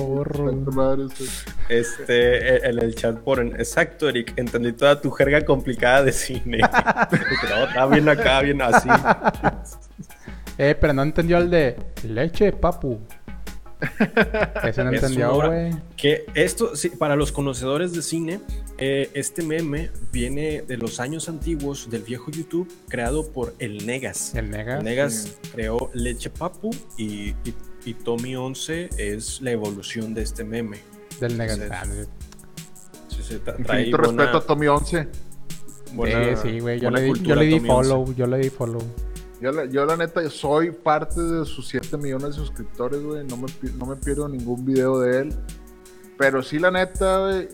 sí. Este, en el chat ponen, exacto, Eric, entendí toda tu jerga complicada de cine. no, está bien acá, bien así. Eh, pero no entendió el de leche, papu. Ese no entendió, güey. Que esto, sí, para los conocedores de cine, eh, este meme viene de los años antiguos del viejo YouTube, creado por el Negas. El Negas. El Negas creó Leche Papu y, y, y Tommy 11 es la evolución de este meme. Del Negas. Sí. Ah, Sí, sí, tra- trae Infinito buena- respeto a Tommy 11. buena- sí, sí, güey. Yo, buena le di- yo le di follow, yo le di follow. Yo la, yo la neta soy parte de sus 7 millones de suscriptores, güey. No me, no me pierdo ningún video de él. Pero sí, la neta, güey.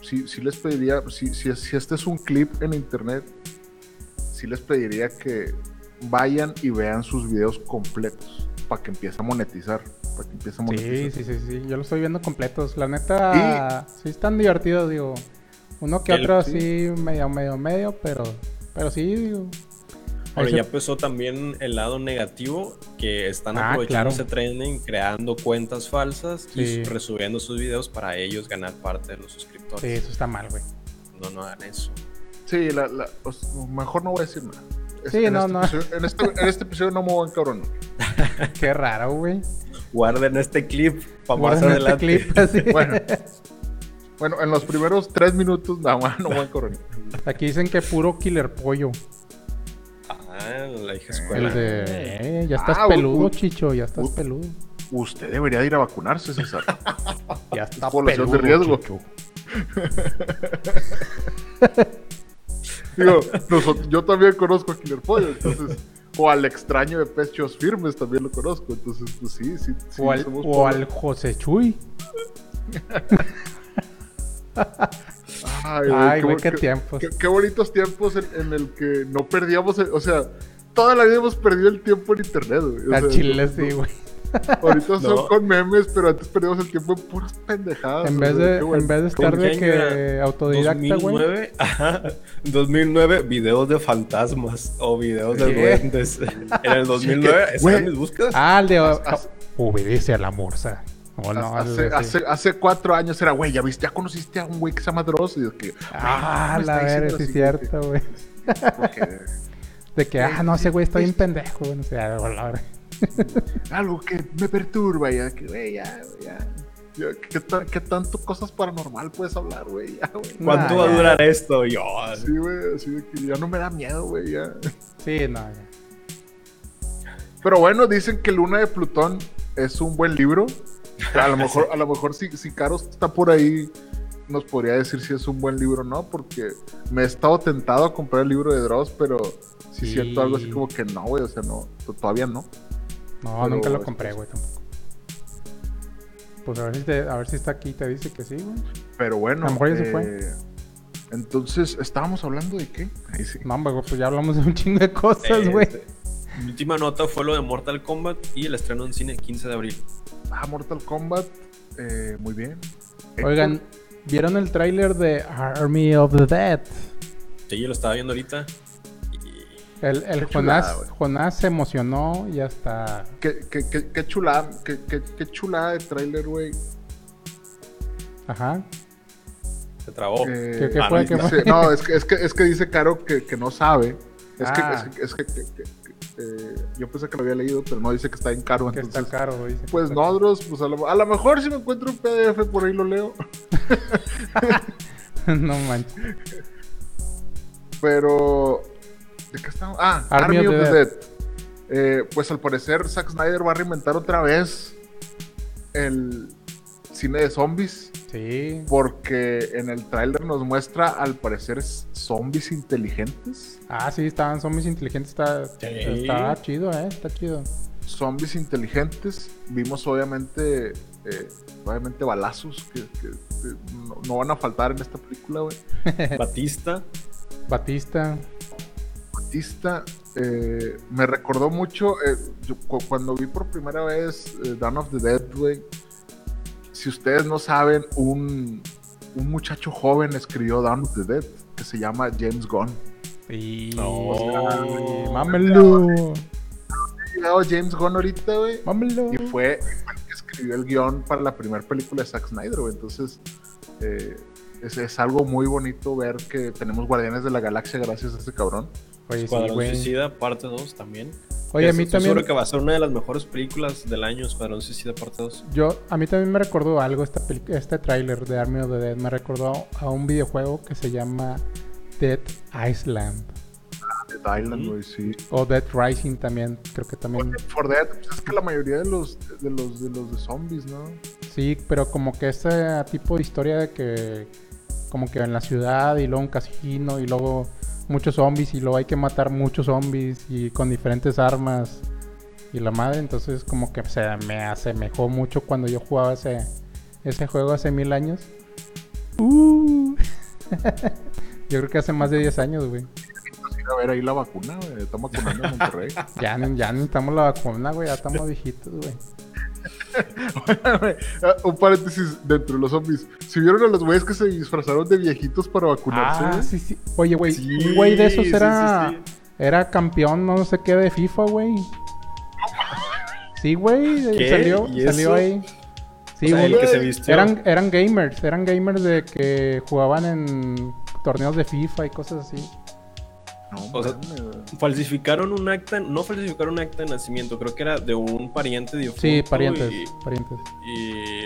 Sí, sí les pediría, si, si, si este es un clip en internet, sí les pediría que vayan y vean sus videos completos para que empiece a monetizar. Para que empiece a monetizar. Sí, sí, sí, sí. Yo lo estoy viendo completos. La neta, sí están divertidos, digo. Uno que El- otro sí. así, medio, medio, medio, pero, pero sí, digo. Se- ya empezó también el lado negativo, que están Ah, aprovechando claro. ese trending, creando cuentas falsas Sí. y resubiendo sus videos para ellos ganar parte de los Sí, suscriptores. eso está mal, güey. No, no hagan eso. Sí, la, la- os- mejor no voy a decir nada. Es- Sí, en, no, este no. Episodio, en, este, en este episodio no me voy a encabronar. Qué raro, güey. Guarden este clip para más Guarden este adelante. clip así. Bueno, bueno, en los primeros tres minutos nada más no voy a encabronar. Aquí dicen que puro killer pollo. Ah, la hija escuela. El de. eh, ya estás Ah, peludo, u- chicho, ya estás u- peludo. Usted debería de ir a vacunarse, César. Ya estás población peludo, de riesgo. chicho. Digo, nosotros- yo también conozco a Killer Pollo, entonces. O al extraño de Pechos Firmes también lo conozco. Entonces, pues sí, sí. sí, O al, somos o al José Chuy. Ay, Ay, güey, bu- qué tiempos. Qué, qué bonitos tiempos en, en el que no perdíamos. el- o sea, toda la vida hemos perdido el tiempo en internet, güey. O sea, chile, no- sí, güey. Ahorita son con memes, pero antes perdíamos el tiempo en puras pendejadas. En vez de, qué bueno. en vez de estar ¿Con de que autodidacta, güey. 2009, ajá, 2009, videos de fantasmas o videos de ¿Qué? duendes. En el 2009, ¿esas güey. eran mis búsquedas? Ah, el de. Hace- obedece a la morsa. O no, hace, cuatro años era, güey, ya viste, ya conociste a un güey que se llama Dross. Y yo que, Ah, la verga, sí, así, cierto, güey. porque- De que, ah, no, ese güey está bien pendejo. No sé, algo que me perturba, ya, que, güey, ya, güey, ya. ¿Qué, ta- qué tanto cosas paranormal puedes hablar, güey? ¿Cuánto Nah, va a ya. durar esto? Yo, Sí, güey, así de que ya no me da miedo, güey, ya. Sí, no, ya. Pero bueno, dicen que Luna de Plutón es un buen libro. A lo mejor, a lo mejor si, si Carlos está por ahí, nos podría decir si es un buen libro o no, porque me he estado tentado a comprar el libro de Dross, pero Sí. siento algo así como que no, güey, o sea, no, to- todavía no. No, Pero nunca lo compré, güey, tampoco. Pues a ver si, te- a ver si está aquí y te dice que sí, güey. Pero bueno, A lo mejor ya se eh, fue. entonces, ¿estábamos hablando de qué? Ahí sí. No, güey, pues ya hablamos de un chingo de cosas, eh, güey. Mi última nota fue lo de Mortal Kombat y el estreno en cine 15 de abril. Ah, Mortal Kombat, eh, muy bien. Oigan, ¿vieron el tráiler de Army of the Dead? Sí, yo lo estaba viendo ahorita. Y El, el chulada, Jonás. Jonás se emocionó y hasta... Qué, qué, qué, qué chulada, qué, qué, qué chulada de tráiler, güey. Ajá. se trabó. Eh, ¿Qué- qué ah, fue? no, no, es que, es que, es que dice Caro que, que no sabe. Es Ah. que, es que, es que- que- que- que, eh, yo pensé que lo había leído, pero no dice que está en caro. Que Entonces, está caro, dice. pues está no. Dross, pues a lo, a lo mejor si me encuentro un PDF por ahí lo leo. no manches. Pero. ¿De qué estamos? Ah, Army Army, of of the the Dead. Eh, pues al parecer Zack Snyder va a reinventar otra vez el cine de zombies. Sí. Porque en el tráiler nos muestra al parecer zombies inteligentes. Ah, sí, estaban zombies inteligentes. Está, Sí. está chido, eh. Está chido. Zombies inteligentes. Vimos obviamente. eh, obviamente balazos que, que- que no, no van a faltar en esta película, güey. Batista. Batista. Batista eh, me recordó mucho eh, yo cu- cuando vi por primera vez eh, Dawn of the Dead, güey. Si ustedes no saben, un, un muchacho joven escribió Dawn of the Dead que se llama James Gunn. Y... No. Mámelo. Llegado James Gunn ahorita, güey. Mámelo. Y fue el que escribió el guion para la primera película de Zack Snyder, güey. Entonces, eh, es, es algo muy bonito ver que tenemos Guardianes de la Galaxia gracias a este cabrón. Oye, sí, Escuadrón güey. Suicida, parte 2 también. Oye, a Estoy mí también... seguro que va a ser una de las mejores películas del año, Escuadrón Suicida, parte 2. Yo, a mí también me recordó algo esta peli- este tráiler de Army of the Dead. Me recordó a un videojuego que se llama Dead Island. Dead Island, güey, sí. O Dead Rising también. Creo que también. For Dead, pues es que la mayoría de los de los de los de zombies, ¿no? Sí, pero como que ese tipo de historia de que como que en la ciudad y luego un casino y luego muchos zombies y luego hay que matar muchos zombies y con diferentes armas y la madre. Entonces como que se me asemejó mucho cuando yo jugaba ese, ese juego hace mil años. Uh. yo creo que hace más de 10 años, güey. A ver ahí la vacuna, güey. Estamos vacunando en Monterrey. ya, ya necesitamos la vacuna, güey. Ya estamos viejitos, güey. un paréntesis dentro de los zombies. Si vieron a los güeyes que se disfrazaron de viejitos para vacunarse? Ah, sí, sí. Oye, güey, un güey de esos era, era campeón, no sé qué, de FIFA, güey. Sí, güey, salió, salió ahí. Sí, güey. Eran, eran gamers, eran gamers de que jugaban en torneos de FIFA y cosas así. O sea, falsificaron un acta, no falsificaron un acta de nacimiento, creo que era de un pariente de Sí, parientes, y, parientes. Y,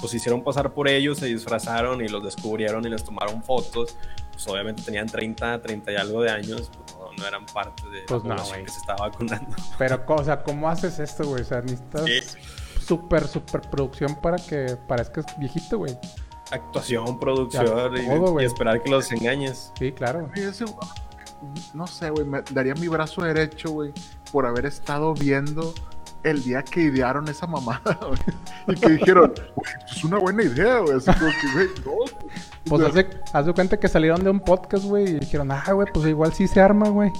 pues hicieron pasar por ellos, se disfrazaron y los descubrieron y les tomaron fotos. Pues obviamente tenían 30, 30 y algo de años, pues no, eran parte de pues la que se estaba vacunando. Pero, o sea, ¿cómo haces esto, güey? O sea, necesitas súper, súper producción para que parezcas viejito, güey. Actuación, producción y, esperar que los engañes. Sí, claro. No sé, güey, me daría mi brazo derecho, güey, por haber estado viendo el día que idearon esa mamada, güey. Y que dijeron, güey, es una buena idea, güey. Así como que, güey, no. Pues hace, haz de cuenta que salieron de un podcast, güey, y dijeron, ah, güey, pues igual sí se arma, güey.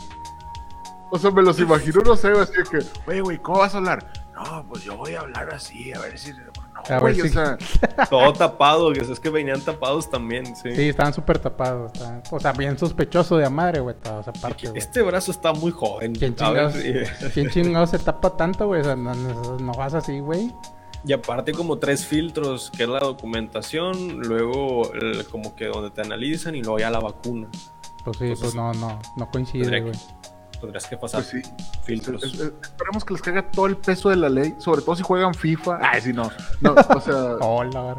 O sea, me los imagino, no sé, así que, güey, güey, ¿cómo vas a hablar? No, pues yo voy a hablar así, a ver si. No, güey, o sea. Todo tapado, es que venían tapados también, sí. Sí, estaban súper tapados. O sea, bien sospechoso de madre, güey, esa parte, Este brazo está muy joven. ¿Quién chingados, ¿quién chingados se tapa tanto, güey? O sea, no, vas así, güey. Y aparte como tres filtros, que es la documentación, luego como que donde te analizan y luego ya la vacuna. Pues sí, pues no, no, no coincide, güey tendrás que pasar pues filtros. esperemos que les caiga todo el peso de la ley, sobre todo si juegan FIFA. Ay, si no. No, o sea. Hola,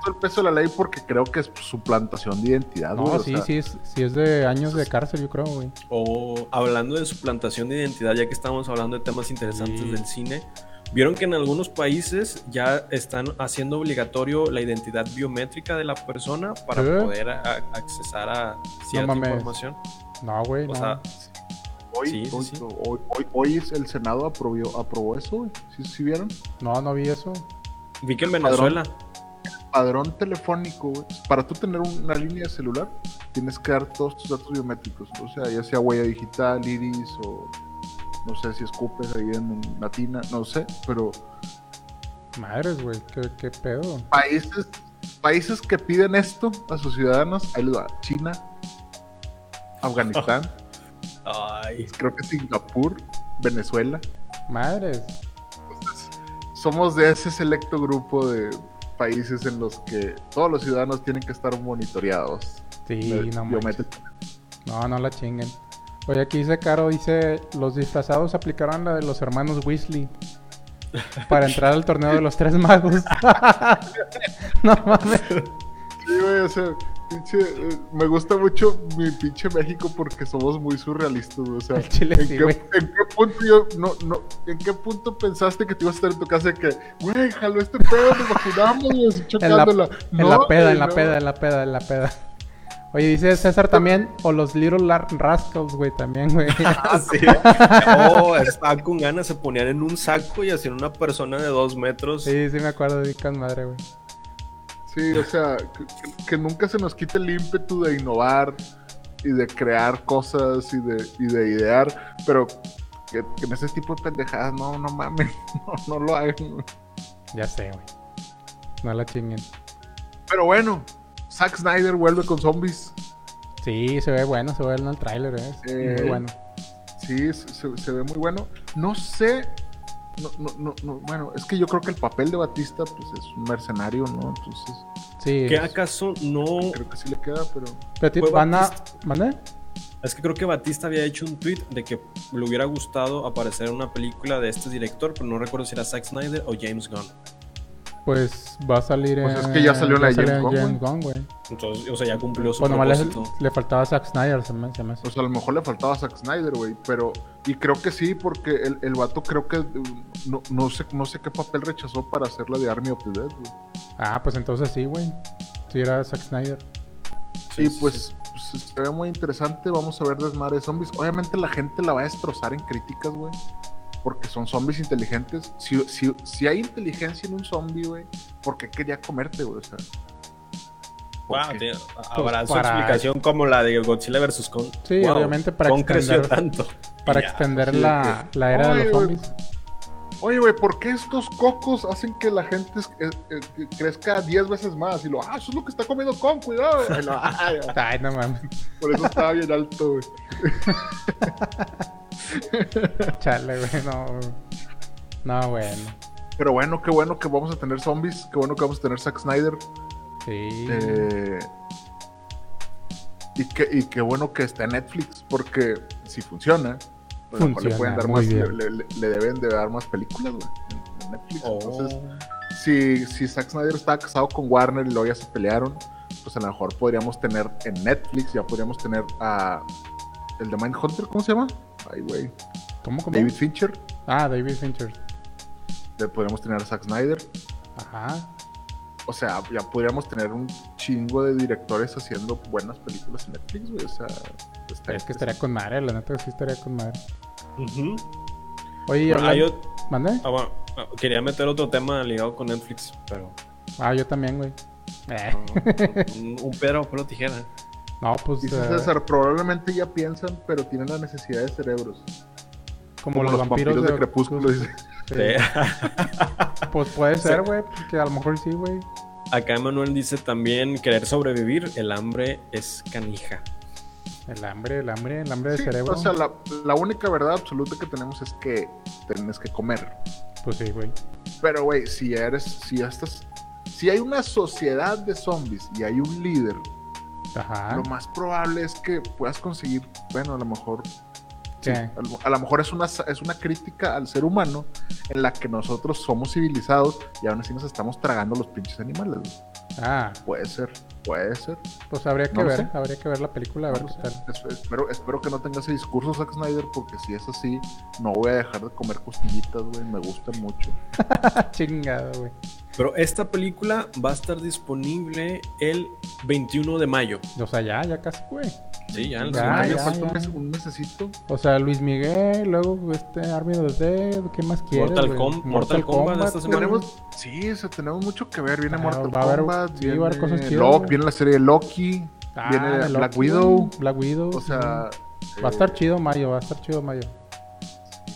todo el peso de la ley porque creo que es suplantación de identidad. No, sí, sí, es, sí es de años de cárcel, yo creo, güey. O hablando de suplantación de identidad, ya que estamos hablando de temas interesantes del cine, vieron que en algunos países ya están haciendo obligatorio la identidad biométrica de la persona para poder accesar a cierta información. No, güey. O sea, Hoy, hoy, el Senado aprobó, aprobó eso, ¿Sí, vieron? No, no vi eso. Vi que en Venezuela. Padrón, telefónico, Para tú tener una línea de celular, tienes que dar todos tus datos biométricos. O sea, ya sea huella digital, iris o no sé si escupes ahí en latina, no sé, pero. Madres, güey, ¿qué, pedo. Países, países que piden esto a sus ciudadanos, ahí va: China, Afganistán. Ay. Creo que Singapur, Venezuela. Madres. somos de ese selecto grupo de países en los que todos los ciudadanos tienen que estar monitoreados. Sí, no No, no la chinguen. Oye, aquí dice Caro, dice, los disfrazados aplicaron la de los hermanos Weasley para entrar al torneo de los tres magos. no mames. Sí, güey, o eh, me gusta mucho mi pinche México porque somos muy surrealistas, o sea, ¿en, qué, punto yo, no, no, ¿en qué punto pensaste que te ibas a estar en tu casa de que, güey, jalo este pedo, nos vacunamos, y así chocándola? En la, peda, en la peda, en la peda, en la peda. Oye, dice César también, o los Little Rascals, güey, también, güey. Ah, sí. Oh, estaban con ganas, se ponían en un saco y hacían una persona de dos metros. Sí, sí me acuerdo de Can Madre, güey. Sí, o sea, que, nunca se nos quite el ímpetu de innovar y de crear cosas y de, y de idear, pero que, en ese tipo de pendejadas, no, no mames, no, lo hagan. Ya sé, güey. No la chinguen. Pero bueno, Zack Snyder vuelve con zombies. Sí, se ve bueno, se ve en el tráiler, ¿eh? muy bueno. Sí, se, se, ve muy bueno. No sé no, no, no, no, bueno, es que yo creo que el papel de Batista pues es un mercenario, ¿no? Entonces. Sí. ¿Qué acaso no? Creo que sí le queda, pero. pero van a. Es que creo que Batista había hecho un tweet de que le hubiera gustado aparecer en una película de este director, pero no recuerdo si era Zack Snyder o James Gunn. Pues va a salir pues es que ya salió la James, Gunn, güey. Entonces, o sea, ya cumplió su bueno, propósito. Le, le, faltaba Zack Snyder, se me, se me O sea, a lo mejor le faltaba Zack Snyder, güey. Pero, y creo que sí, porque el, el vato creo que no, no, sé, no sé qué papel rechazó para hacer la de Army of the Dead, güey. Ah, pues entonces sí, güey. Sí era Zack Snyder. y pues, pues, se ve muy interesante. Vamos a ver desmadre de zombies. Obviamente la gente la va a destrozar en críticas, güey. Porque son zombies inteligentes. Si, si, si hay inteligencia en un zombie, güey, ¿por qué quería comerte, güey? O sea. Wow, habrá su explicación como la de Godzilla vs. Kong. Sí, obviamente para Kong creció tanto. Para extender la, la, era de los zombies. Oye, güey, ¿por qué estos cocos hacen que la gente eh, eh, crezca 10 veces más? Y lo, ah, eso es lo que está comiendo con, cuidado. Ay, no mames. Por eso estaba bien alto, güey. Chale, güey, no. No, bueno. Pero bueno, qué bueno que vamos a tener zombies. Qué bueno que vamos a tener Zack Snyder. Sí. Eh, y, qué, y qué bueno que está en Netflix, porque si funciona, pues le, pueden dar más, le, deben de dar más películas, en, Netflix. Oh. Entonces, si, si Zack Snyder estaba casado con Warner y luego ya se pelearon, pues a lo mejor podríamos tener en Netflix, ya podríamos tener a el de Mindhunter, ¿cómo se llama? Ay, güey. ¿Cómo, cómo? David Fincher. Ah, David Fincher. Le podríamos tener a Zack Snyder. Ajá. O sea, ya podríamos tener un chingo de directores haciendo buenas películas en Netflix, güey. O sea, es que estaría con madre, la neta sí estaría con madre. Oye, ¿Mande? Ah, bueno, quería meter otro tema ligado con Netflix, pero. Ah, yo también, güey. un, un pedro por tijera. No, pues. Dice eh, César, probablemente ya piensan, pero tienen la necesidad de cerebros. Como, los, vampiros, de, Crepúsculo, dice. pues puede ser, güey, que a lo mejor sí, güey. Acá Emanuel dice también querer sobrevivir, el hambre es canija. El hambre, el hambre, el hambre de cerebro. O sea, la, única verdad absoluta que tenemos es que tienes que comer. Pues sí, güey. Pero, güey, si eres, si estás, si hay una sociedad de zombies y hay un líder, lo más probable es que puedas conseguir, bueno, a lo mejor a, lo mejor es una, es una crítica al ser humano en la que nosotros somos civilizados y aún así nos estamos tragando los pinches animales. Ah. Puede ser, puede ser. Pues habría que ver, habría que ver la película, a ver qué tal. Espero, espero que no tenga ese discurso Zack Snyder, porque si es así, no voy a dejar de comer costillitas, güey, me gustan mucho. Chingado, güey. Pero esta película va a estar disponible el 21 de mayo. O sea, ya, ya casi, güey. Sí, ya, ya, ya, falta un, mesecito. O sea, Luis Miguel, luego este Army of the Dead, ¿qué más quieres? Mortal, Com Mortal, Kombat, esta semana. Tenemos, sí, o tenemos mucho que ver. Viene Mortal Kombat, viene, cosas Loki, viene la serie de Loki, ah, viene Black Widow. Black Widow. O sea, va a estar eh, chido mayo, va a estar chido mayo.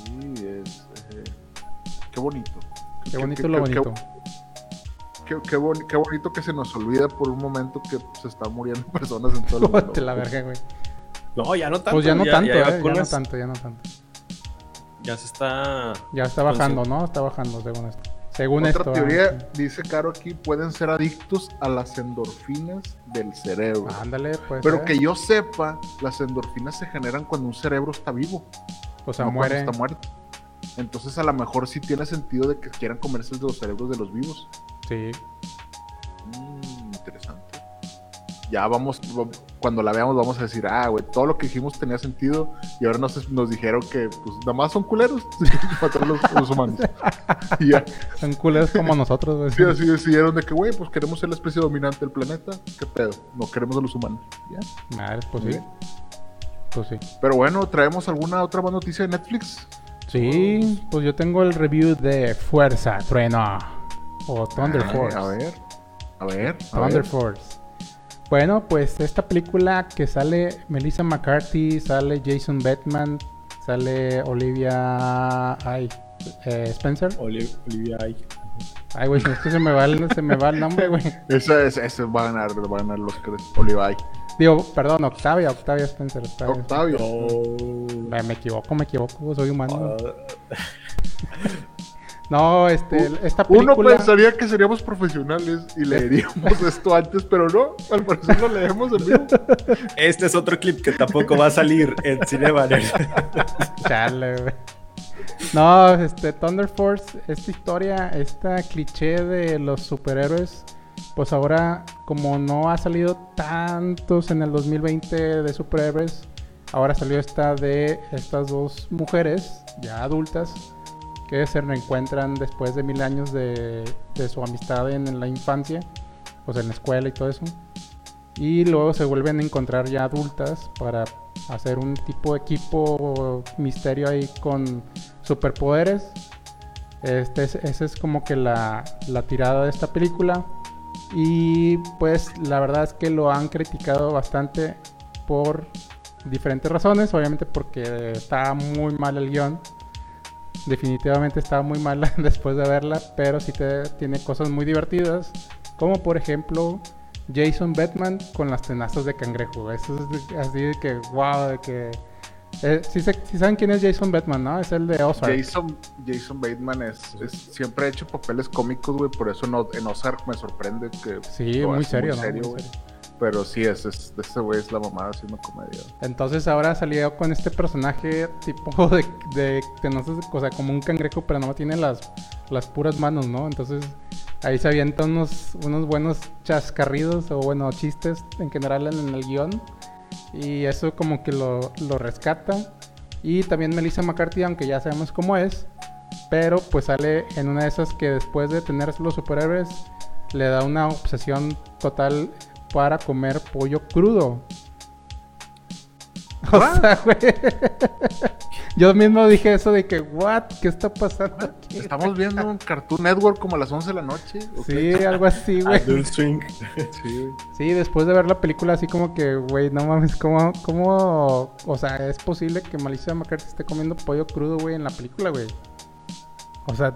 Sí, es eh, qué bonito. Qué, bonito lo bonito qué, bonito que se nos olvida por un momento que se están muriendo personas en todo el mundo. la verga, güey. No, ya no tanto. Pues ya no tanto, ya, eh, ya no tanto, ya no tanto. Ya se está. Ya está bajando, ¿no? Está bajando, según esto. Según Otra esto. teoría, ah, dice Caro aquí, pueden ser adictos a las endorfinas del cerebro. Ándale, pues. Pero que yo sepa, las endorfinas se generan cuando un cerebro está vivo. O sea, muere. Está muerto. Entonces, a lo mejor sí tiene sentido de que quieran comerse los cerebros de los vivos. Sí. Mm, interesante. Ya vamos, cuando la veamos vamos a decir, ah, güey, todo lo que dijimos tenía sentido y ahora nos, nos dijeron que pues nada más son culeros para los, los humanos. ya. Son culeros como nosotros, güey. Sí, así decidieron de que, güey, pues queremos ser la especie dominante del planeta. ¿Qué pedo? No queremos a los humanos. Ya. Madre, pues sí. Pues sí. Pero bueno, ¿traemos alguna otra noticia de Netflix? Sí, pues yo tengo el review de Fuerza Trueno. O Thunder Force. A ver, a ver. Thunder Force. Bueno, pues esta película que sale Melissa McCarthy, sale Jason Bateman, sale Olivia ay, eh, Spencer. Olivia ay. Ay, güey, es que se me va el, se me va el nombre, güey. Eso, es, eso va a ganar, va a ganar los tres. Olivia Digo, perdón, Octavia, Octavia Spencer. Octavia. Me equivoco, me equivoco, soy humano. Ah. No, este, esta película... Uno pensaría que seríamos profesionales y leeríamos esto antes, pero no, al parecer lo leemos en vivo. Este es otro clip que tampoco va a salir en Cinema Chale, güey. No, este, Thunder Force, esta historia, esta cliché de los superhéroes, pues ahora, como no ha salido tantos en el 2020 de superhéroes, ahora salió esta de estas dos mujeres, ya adultas, que se reencuentran después de mil años de, su amistad en, la infancia, pues en la escuela y todo eso. Y luego se vuelven a encontrar ya adultas para hacer un tipo de equipo misterio ahí con superpoderes. Este, esa es como que la, la tirada de esta película. Y pues la verdad es que lo han criticado bastante por diferentes razones. Obviamente porque está muy mal el guion. Definitivamente estaba muy mala después de verla. Pero sí te, tiene cosas muy divertidas. Como por ejemplo Jason Batman con las tenazas de cangrejo. Eso es así de que, wow, de que... Eh, si saben quién es Jason Bateman, ¿no? Es el de Ozark. Jason, Jason Bateman es, siempre ha hecho papeles cómicos, güey. Por eso no, en Ozark me sorprende que. Sí, muy serio, ¿no? Serio, Pero sí, es, es, este güey es la mamada haciendo comedia. Entonces ahora salió con este personaje tipo de, de, o sea, como un cangrejo, pero no tiene las, las puras manos, ¿no? Entonces ahí se avientan unos, unos buenos chascarridos o bueno, chistes en general en el guion. Y eso como que lo, lo rescata. Y también Melissa McCarthy, aunque ya sabemos cómo es, pero pues sale en una de esas que después de tener los superhéroes le da una obsesión total para comer pollo crudo. O sea, güey. Yo mismo dije eso de que, what, ¿qué está pasando aquí? Estamos viendo un Cartoon Network como a las 11 de la noche. Sí, algo así, güey. sí, sí, después de ver la película así como que, güey, no mames, ¿cómo, ¿cómo, o sea, es posible que Malicia McCarthy esté comiendo pollo crudo, güey, en la película, güey? O sea,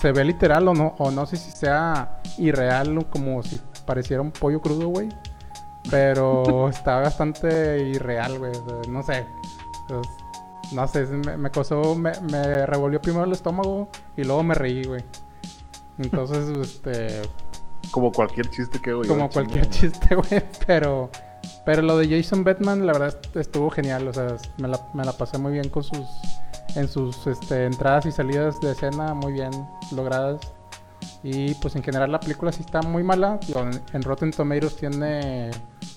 se ve literal o no, o no sé si sea irreal o como si pareciera un pollo crudo, güey. Pero está bastante irreal, güey. no sé. no sé, me, me cosó, me, revolvió primero el estómago y luego me reí, güey. Entonces, este. Como cualquier chiste que güey. Como cualquier chiste, güey. Pero. Pero lo de Jason Batman, la verdad, estuvo genial. O sea, me la, me la pasé muy bien con sus. En sus este, entradas y salidas de escena, muy bien logradas. Y pues en general la película sí está muy mala. En Rotten Tomatoes tiene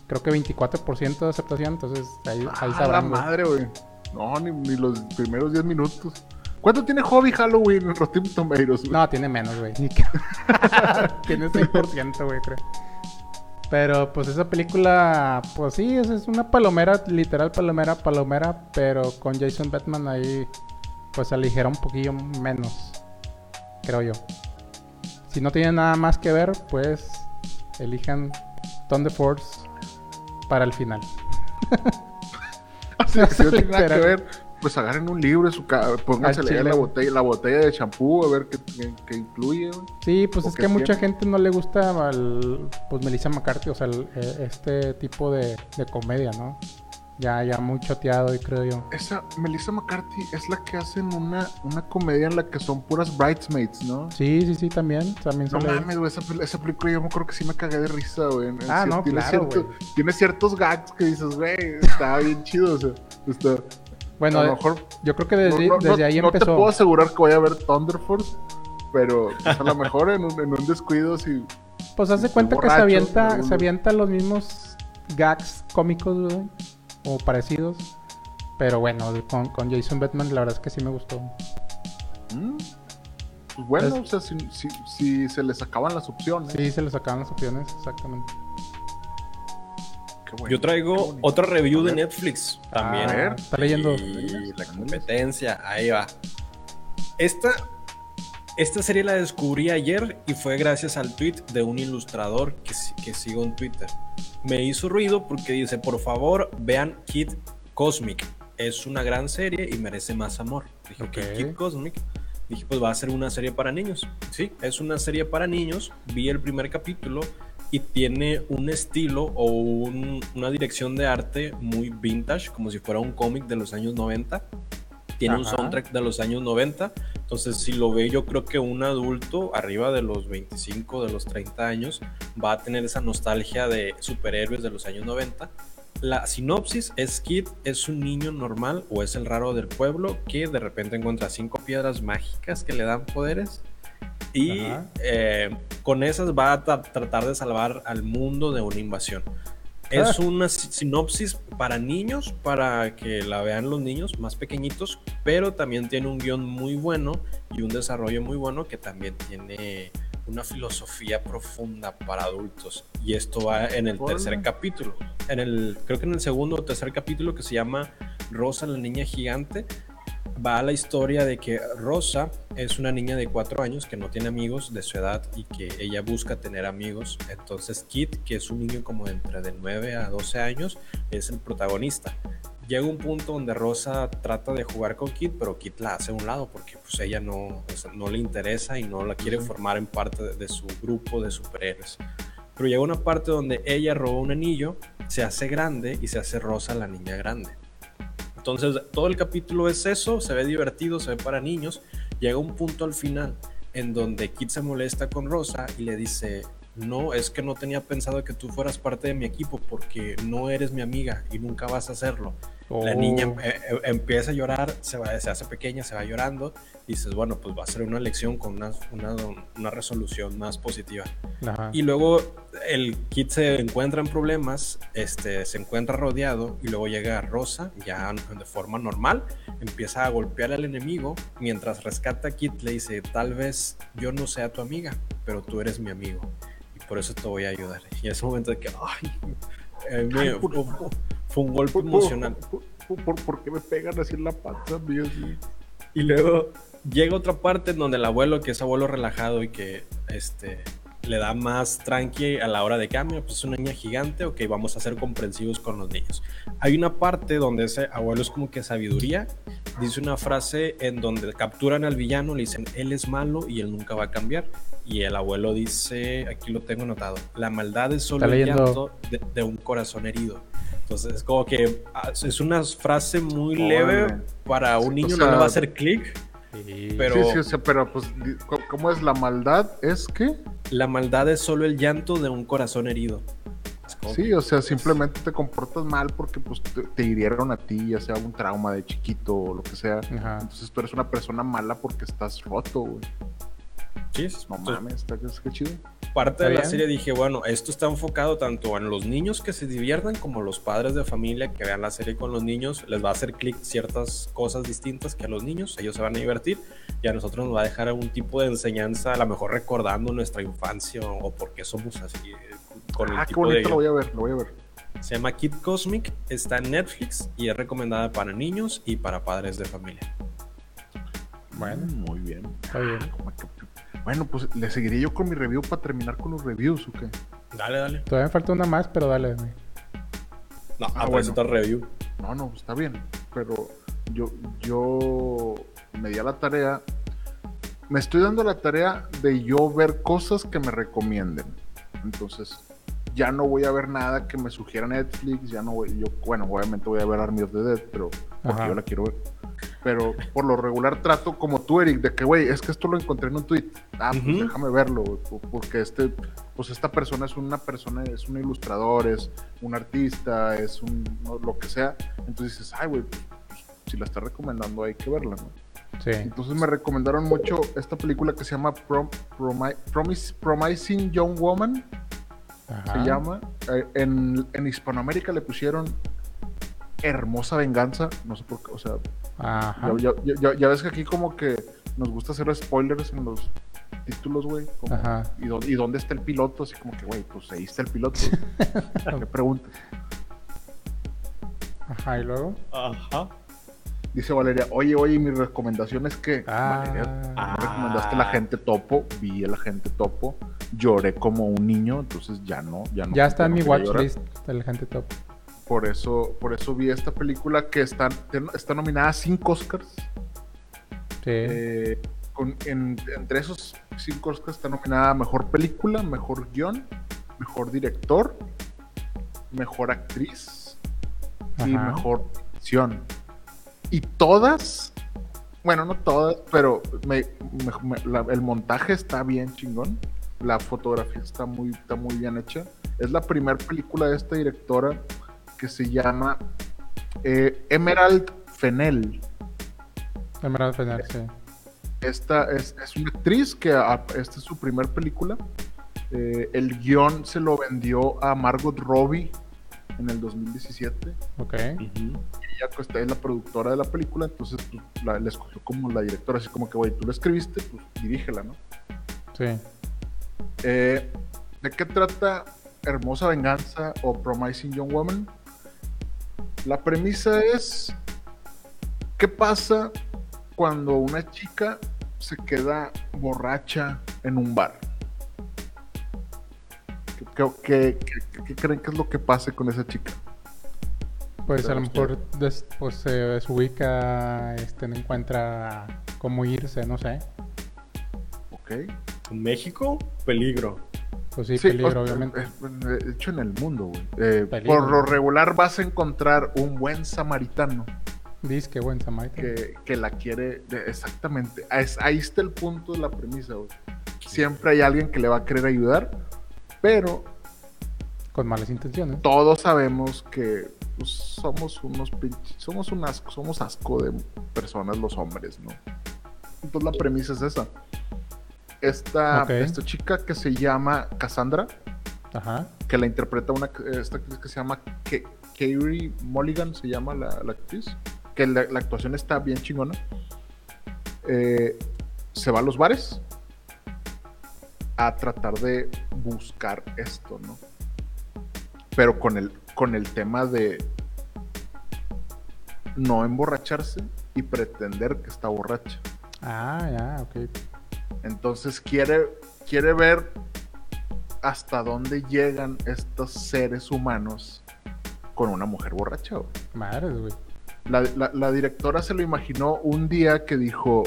creo que 24% de aceptación, entonces ahí, ahí ah, la madre, güey. No, ni, los primeros 10 minutos. ¿Cuánto tiene Hobby Halloween en Rotten Tomatoes? No, tiene menos, güey. tiene 6%, güey, creo. Pero pues esa película, pues sí, es, es una palomera, literal palomera, palomera, pero con Jason Batman ahí pues aligera un poquillo menos, creo yo. Si no tiene nada más que ver, pues elijan Thunder Force para el final. si no tiene nada que ver, pues agarren un libro, en su pónganse a leer la botella, la botella de champú, a ver qué, incluye. Sí, pues es que a mucha gente no le gusta al, pues Melissa McCarthy, o sea, eh, este tipo de, de comedia, ¿no? Ya, ya muy choteado, y creo yo. Esa, Melissa McCarthy es la que hacen una, una comedia en la que son puras bridesmaids, ¿no? Sí, sí, sí, también. también no mames, güey, esa, esa, película yo me acuerdo que sí me cagué de risa, güey. Ah, no, tiene claro, Tiene ciertos gags que dices, güey, está bien chido, o sea, está... Bueno, a lo mejor, yo creo que desde, desde ahí empezó. No te puedo asegurar que voy a ver Thunder Force, pero a lo mejor en un, en un descuido si... Pues hace cuenta que se avienta, se avienta los mismos gags cómicos, güey o parecidos. Pero bueno, con, con, Jason Batman la verdad es que sí me gustó. Mm. Pues bueno, o sea, si, si, se les acaban las opciones. Sí, se les acaban las opciones, exactamente. Yo traigo otra review de Netflix también. A ver, está leyendo. la competencia, ahí va. Esta, esta serie la descubrí ayer y fue gracias al tweet de un ilustrador que, que sigo en Twitter me hizo ruido porque dice, por favor, vean Kid Cosmic. Es una gran serie y merece más amor. Dije, okay. Kid Cosmic. Dije, pues va a ser una serie para niños. Sí, es una serie para niños. Vi el primer capítulo y tiene un estilo o una dirección de arte muy vintage, como si fuera un cómic de los años 90. Tiene un soundtrack de los años 90. Entonces, si lo ve yo creo que un adulto arriba de los 25, de los 30 años, va a tener esa nostalgia de superhéroes de los años 90. La sinopsis es Kid es un niño normal o es el raro del pueblo que de repente encuentra cinco piedras mágicas que le dan poderes y eh, con esas va a tratar de salvar al mundo de una invasión. Es una sinopsis para niños, para que la vean los niños más pequeñitos, pero también tiene un guion muy bueno y un desarrollo muy bueno que también tiene una filosofía profunda para adultos. Y esto va en el tercer capítulo. En el, creo que en el segundo o tercer capítulo que se llama Rosa, la niña gigante, va a la historia de que Rosa es una niña de cuatro años que no tiene amigos de su edad y que ella busca tener amigos. Entonces Kit, que es un niño como de entre de 9 a 12 años, es el protagonista. Llega un punto donde Rosa trata de jugar con Kit, pero Kit la hace a un lado porque pues ella no, no le interesa y no la quiere formar en parte de, de su grupo de superhéroes. Pero llega una parte donde ella roba un anillo, se hace grande y se hace Rosa la niña grande. Entonces, todo el capítulo es eso, se ve divertido, se ve para niños. Llega un punto al final en donde Kit se molesta con Rosa y le dice, no, es que no tenía pensado que tú fueras parte de mi equipo porque no eres mi amiga y nunca vas a hacerlo. La niña Oh. eh, eh, empieza a llorar, se, va, se hace pequeña, se va llorando y dices, bueno, pues va a ser una lección con una, una, una resolución más positiva. Ajá. Y luego el Kid se encuentra en problemas, este, se encuentra rodeado y luego llega Rosa, ya de forma normal, empieza a golpear al enemigo, mientras rescata a Kid le dice, tal vez yo no sea tu amiga, pero tú eres mi amigo y por eso te voy a ayudar. Y en ese momento de que, ay, eh, fue, fue un golpe ¿Por, por- emocional. por- por- por- por qué me pegan así en la panza? Sí. Y luego llega otra parte en donde el abuelo, que es abuelo relajado y que este, le da más tranqui a la hora de cambio, pues es una niña gigante, ok, vamos a ser comprensivos con los niños. Hay una parte donde ese abuelo es como que sabiduría, dice una frase en donde capturan al villano, le dicen, él es malo y él nunca va a cambiar. Y el abuelo dice, aquí lo tengo anotado, la maldad es solo el llanto de, de un corazón herido. Entonces es como que ah, es una frase muy leve para un o niño, sea, no le va a hacer clic, Sí. pero Sí, sí, o sea, pero pues, ¿cómo- ¿cómo es la maldad? ¿Es que? la maldad es solo el llanto de un corazón herido. Sí, o sea, simplemente te comportas mal porque pues te, te hirieron a ti, ya sea un trauma de chiquito o lo que sea. Ajá. Entonces tú eres una persona mala porque estás roto, güey. Sí, es- No mames, está es que chido. parte de la bien. serie dije, bueno, esto está enfocado tanto en los niños que se diviertan como los padres de familia que vean la serie con los niños. Les va a hacer clic ciertas cosas distintas que a los niños. Ellos se van a divertir y a nosotros nos va a dejar algún tipo de enseñanza, a lo mejor recordando nuestra infancia o por qué somos así. eh, Con el Ah, qué tipo de bonito, lo voy a ver, lo voy a ver. Se llama Kid Cosmic, está en Netflix y es recomendada para niños y para padres de familia. Bueno, Muy bien. está bien. Bueno, pues le seguiré yo con mi review para terminar con los reviews, ¿o qué? Dale, dale. Todavía me falta una más, pero dale. güey. No, Ah, bueno. review. No, no, está bien. Pero yo, yo me di a la tarea. Me estoy dando la tarea de yo ver cosas que me recomienden. Entonces, ya no voy a ver nada que me sugiera Netflix. Ya no voy. Yo, bueno, obviamente voy a ver Army of the Dead, pero porque Ajá. yo la quiero ver. Pero por lo regular trato como tú, Eric, de que, güey, es que esto lo encontré en un tweet. Ah, pues déjame verlo, güey, po- porque este, pues esta persona es una persona, es un ilustrador, es un artista, es un, lo que sea. Entonces dices, ay, güey, pues, pues, si la está recomendando hay que verla, ¿no? Sí. Entonces me recomendaron mucho esta película que se llama Prom- Promi- Promis- Promising Young Woman, Ajá. se llama. Eh, en, en Hispanoamérica le pusieron Hermosa Venganza, no sé por qué, o sea, Ajá. ya, ya- ya- ya ves que aquí como que nos gusta hacer spoilers en los títulos, güey. como, Ajá. ¿y, dó- y dónde está el piloto? Así como que, güey, pues ahí está el piloto. ¿Qué preguntas? Ajá. Y luego. Ajá. Dice Valeria, oye, oye, mi recomendación es que... Ah. Valeria, Ah. me recomendaste el agente topo, vi el agente topo, lloré como un niño, entonces ya no, ya no. ya está en mi watchlist del gente top. Por eso, por eso vi esta película que está, está nominada a cinco Oscars. Sí. Eh, con- en- entre esos cinco Oscars está nominada a Mejor Película, Mejor Guión, Mejor Director, Mejor Actriz y. Mejor Dirección. Y todas, bueno, no todas, pero me- me- me- la- el montaje está bien chingón. La fotografía está muy, está muy bien hecha. Es la primera película de esta directora que se llama eh, Emerald Fennell. Emerald Fennell, sí. Esta es, es una actriz que a- esta es su primer película. Eh, el guion se lo vendió a Margot Robbie en el 2017. Ok. Ella pues, es la productora de la película, entonces pues, la, la escogió como la directora, así como que, güey, tú la escribiste, pues dirígela, ¿no? Sí. Eh, ¿De qué trata Hermosa Venganza o Promising Young Woman? La premisa es, ¿qué pasa cuando una chica se queda borracha en un bar? ¿Qué, qué- qué- qué creen que es lo que pase con esa chica? Pues a lo mejor des- pues, se desubica, este, no encuentra cómo irse, no sé. ¿Ok? En México, peligro. Pues sí, Sí, peligro, o- obviamente. eh, De hecho, en el mundo, güey. Eh, por lo regular vas a encontrar un buen samaritano Dice que buen samaritano. que, que la quiere. exactamente. Ahí está el punto de la premisa, güey. Siempre hay alguien que le va a querer ayudar, pero Con malas intenciones. todos sabemos que pues, somos unos pinches. Somos un asco, somos asco de personas los hombres, ¿no? Entonces la premisa es esa. Esta, esta chica que se llama Cassandra. Ajá. que la interpreta una esta actriz que se llama Ke- Carey Mulligan, se llama la, la actriz, que la, la actuación está bien chingona. Eh, se va a los bares a tratar de buscar esto, ¿no? Pero con el, con el tema de no emborracharse y pretender que está borracha. Ah, ya, ok. Entonces quiere, quiere ver hasta dónde llegan estos seres humanos con una mujer borracha. güey. Madres, güey. La, la- la directora se lo imaginó un día que dijo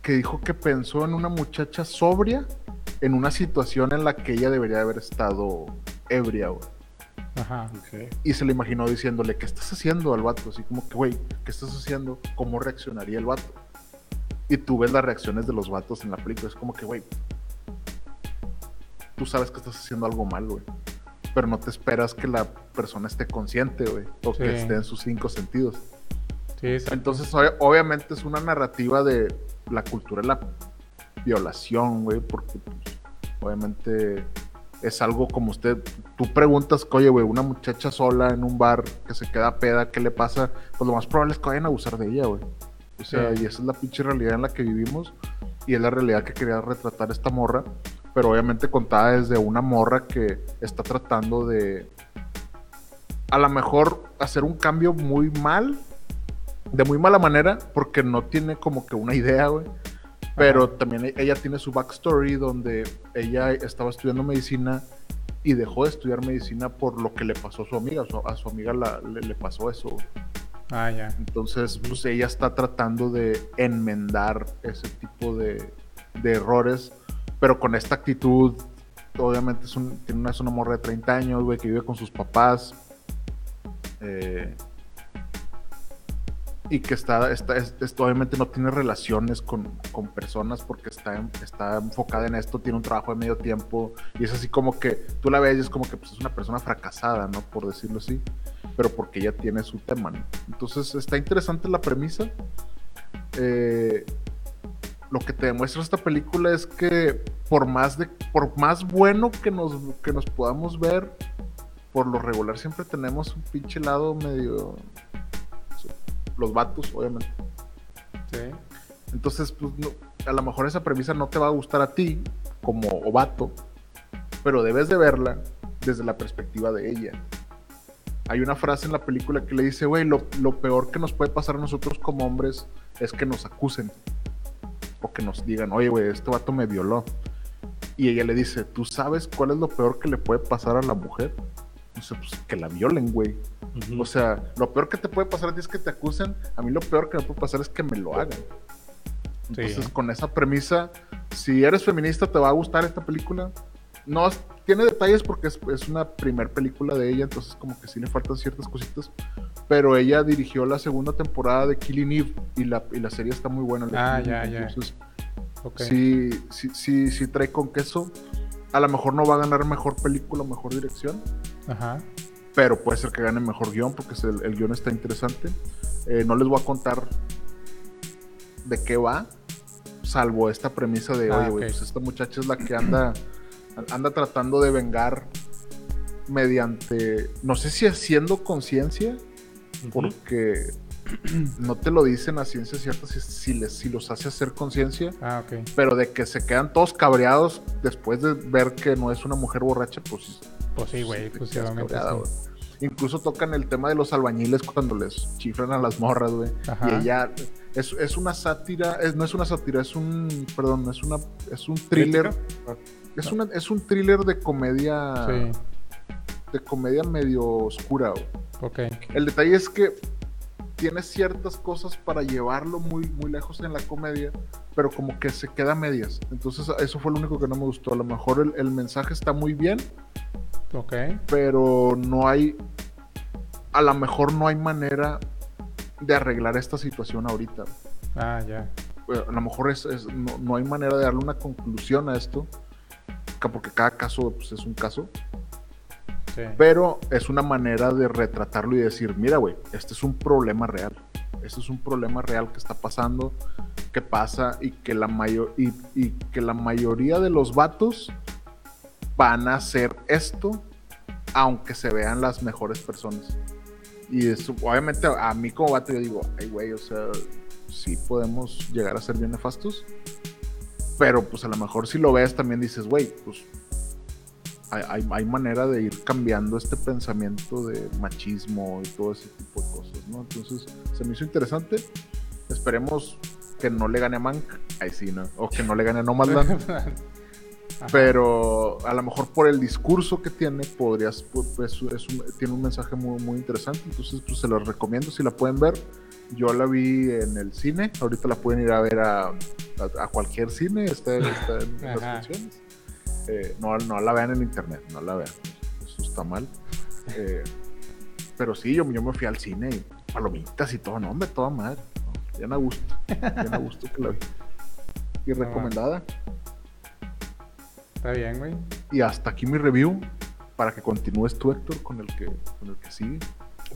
que dijo que pensó en una muchacha sobria en una situación en la que ella debería haber estado ebria. güey. Ajá. Y se lo imaginó diciéndole, ¿qué estás haciendo al vato? Así como que, güey, ¿qué estás haciendo? ¿Cómo reaccionaría el vato? Y tú ves las reacciones de los vatos en la película. Es como que, güey, tú sabes que estás haciendo algo mal, güey. Pero no te esperas que la persona esté consciente, güey. O que esté en sus cinco sentidos. Sí. Entonces, ob- obviamente es una narrativa de la cultura de la violación, güey, porque pues, obviamente es algo como usted, tú preguntas, oye, güey, una muchacha sola en un bar que se queda peda, ¿qué le pasa? Pues lo más probable es que vayan a abusar de ella, güey. O sea, Sí. y esa es la pinche realidad en la que vivimos y es la realidad que quería retratar esta morra, pero obviamente contada desde una morra que está tratando de a lo mejor hacer un cambio muy mal, de muy mala manera, porque no tiene como que una idea, güey. Pero también e- ella tiene su backstory donde ella estaba estudiando medicina y dejó de estudiar medicina por lo que le pasó a su amiga. Su- A su amiga la- le, le pasó eso. güey. Ah, ya. Entonces, pues ella está tratando de enmendar ese tipo de, errores, pero con esta actitud, obviamente es, un, tiene una, es morra de 30 años, güey, que vive con sus papás. eh, y que está, está, es- es- obviamente no tiene relaciones con, con personas porque está, en- está enfocada en esto, tiene un trabajo de medio tiempo y es así como que tú la ves y es como que pues, es una persona fracasada, ¿no? Por decirlo así, pero porque ella tiene su tema, ¿no? Entonces está interesante la premisa. Eh, lo que te demuestra esta película es que por más, de, por más bueno que nos, que nos podamos ver, por lo regular siempre tenemos un pinche lado medio... Los vatos, obviamente. Sí. Entonces, pues, no- a lo mejor esa premisa no te va a gustar a ti como ovato, pero debes de verla desde la perspectiva de ella. Hay una frase en la película que le dice, güey, lo, lo peor que nos puede pasar a nosotros como hombres es que nos acusen. O que nos digan, oye, güey, este vato me violó. Y ella le dice, ¿tú sabes cuál es lo peor que le puede pasar a la mujer? O sea, pues que la violen, güey. O sea, lo peor que te puede pasar es que te acusen. A mí lo peor que me puede pasar es que me lo hagan. Entonces, Sí. con esa premisa, si eres feminista, te va a gustar esta película. No tiene detalles porque es, es una primer película de ella, entonces como que sí le faltan ciertas cositas. Pero ella dirigió la segunda temporada de Killing Eve y la, y la serie está muy buena. Ah, ya, ya. Entonces, Ok. sí, sí, sí, sí trae con queso. A lo mejor no va a ganar mejor película, mejor dirección Ajá. pero puede ser que gane mejor guion porque el, el guion está interesante. Eh, no les voy a contar de qué va, salvo esta premisa de, Ah, oye, güey, pues esta muchacha es la que anda, anda tratando de vengar mediante, no sé si haciendo conciencia, porque no te lo dicen a ciencia cierta si, si, les, si los hace hacer conciencia. Ah, ok. Pero de que se quedan todos cabreados después de ver que no es una mujer borracha, pues. Pues sí, güey, pues obviamente cabreado, sí. güey. Incluso tocan el tema de los albañiles cuando les chifran a las morras, güey. Ajá. Y ella es, es una sátira, es, no es una sátira, es un, perdón, es una, es un thriller, es una, es un thriller de comedia, Sí, de comedia medio oscura. güey. ok. El detalle es que tiene ciertas cosas para llevarlo muy, muy lejos en la comedia, pero como que se queda a medias. Entonces eso fue lo único que no me gustó. A lo mejor el, el mensaje está muy bien, Ok. pero no hay, a lo mejor no hay manera de arreglar esta situación ahorita. Ah, ya. Eh, A lo mejor es, es- no, no hay manera de darle una conclusión a esto, porque cada caso pues, es un caso, Pero es una manera de retratarlo y decir, mira, güey, este es un problema real. Este es un problema real que está pasando, que pasa y que la, mayo- y, y que la mayoría de los vatos van a hacer esto, aunque se vean las mejores personas. Y eso, obviamente, a mí como vato, yo digo, ay, güey, o sea, sí podemos llegar a ser bien nefastos. Pero pues a lo mejor si lo ves también dices, güey, pues hay, hay- manera de ir cambiando este pensamiento de machismo y todo ese tipo de cosas, ¿no? Entonces se me hizo interesante. Esperemos que no le gane a Mank, ahí sí, ¿no? O que no le gane a Nomadland. Pero a lo mejor por el discurso que tiene, podrías, pues, pues, es un- tiene un mensaje muy, muy interesante. Entonces, pues se los recomiendo si la pueden ver. Yo la vi en el cine, ahorita la pueden ir a ver a, a- a cualquier cine, está, está en las funciones. Eh, no, no la vean en internet, no la vean, eso está mal. Eh, pero sí, yo, yo me fui al cine y palomitas y todo, no, hombre, toda madre. no, bien a gusto, bien a gusto que la vi. Y recomendada. Está bien, güey. Y hasta aquí mi review para que continúes tú, Héctor, con el que, con el que sigue.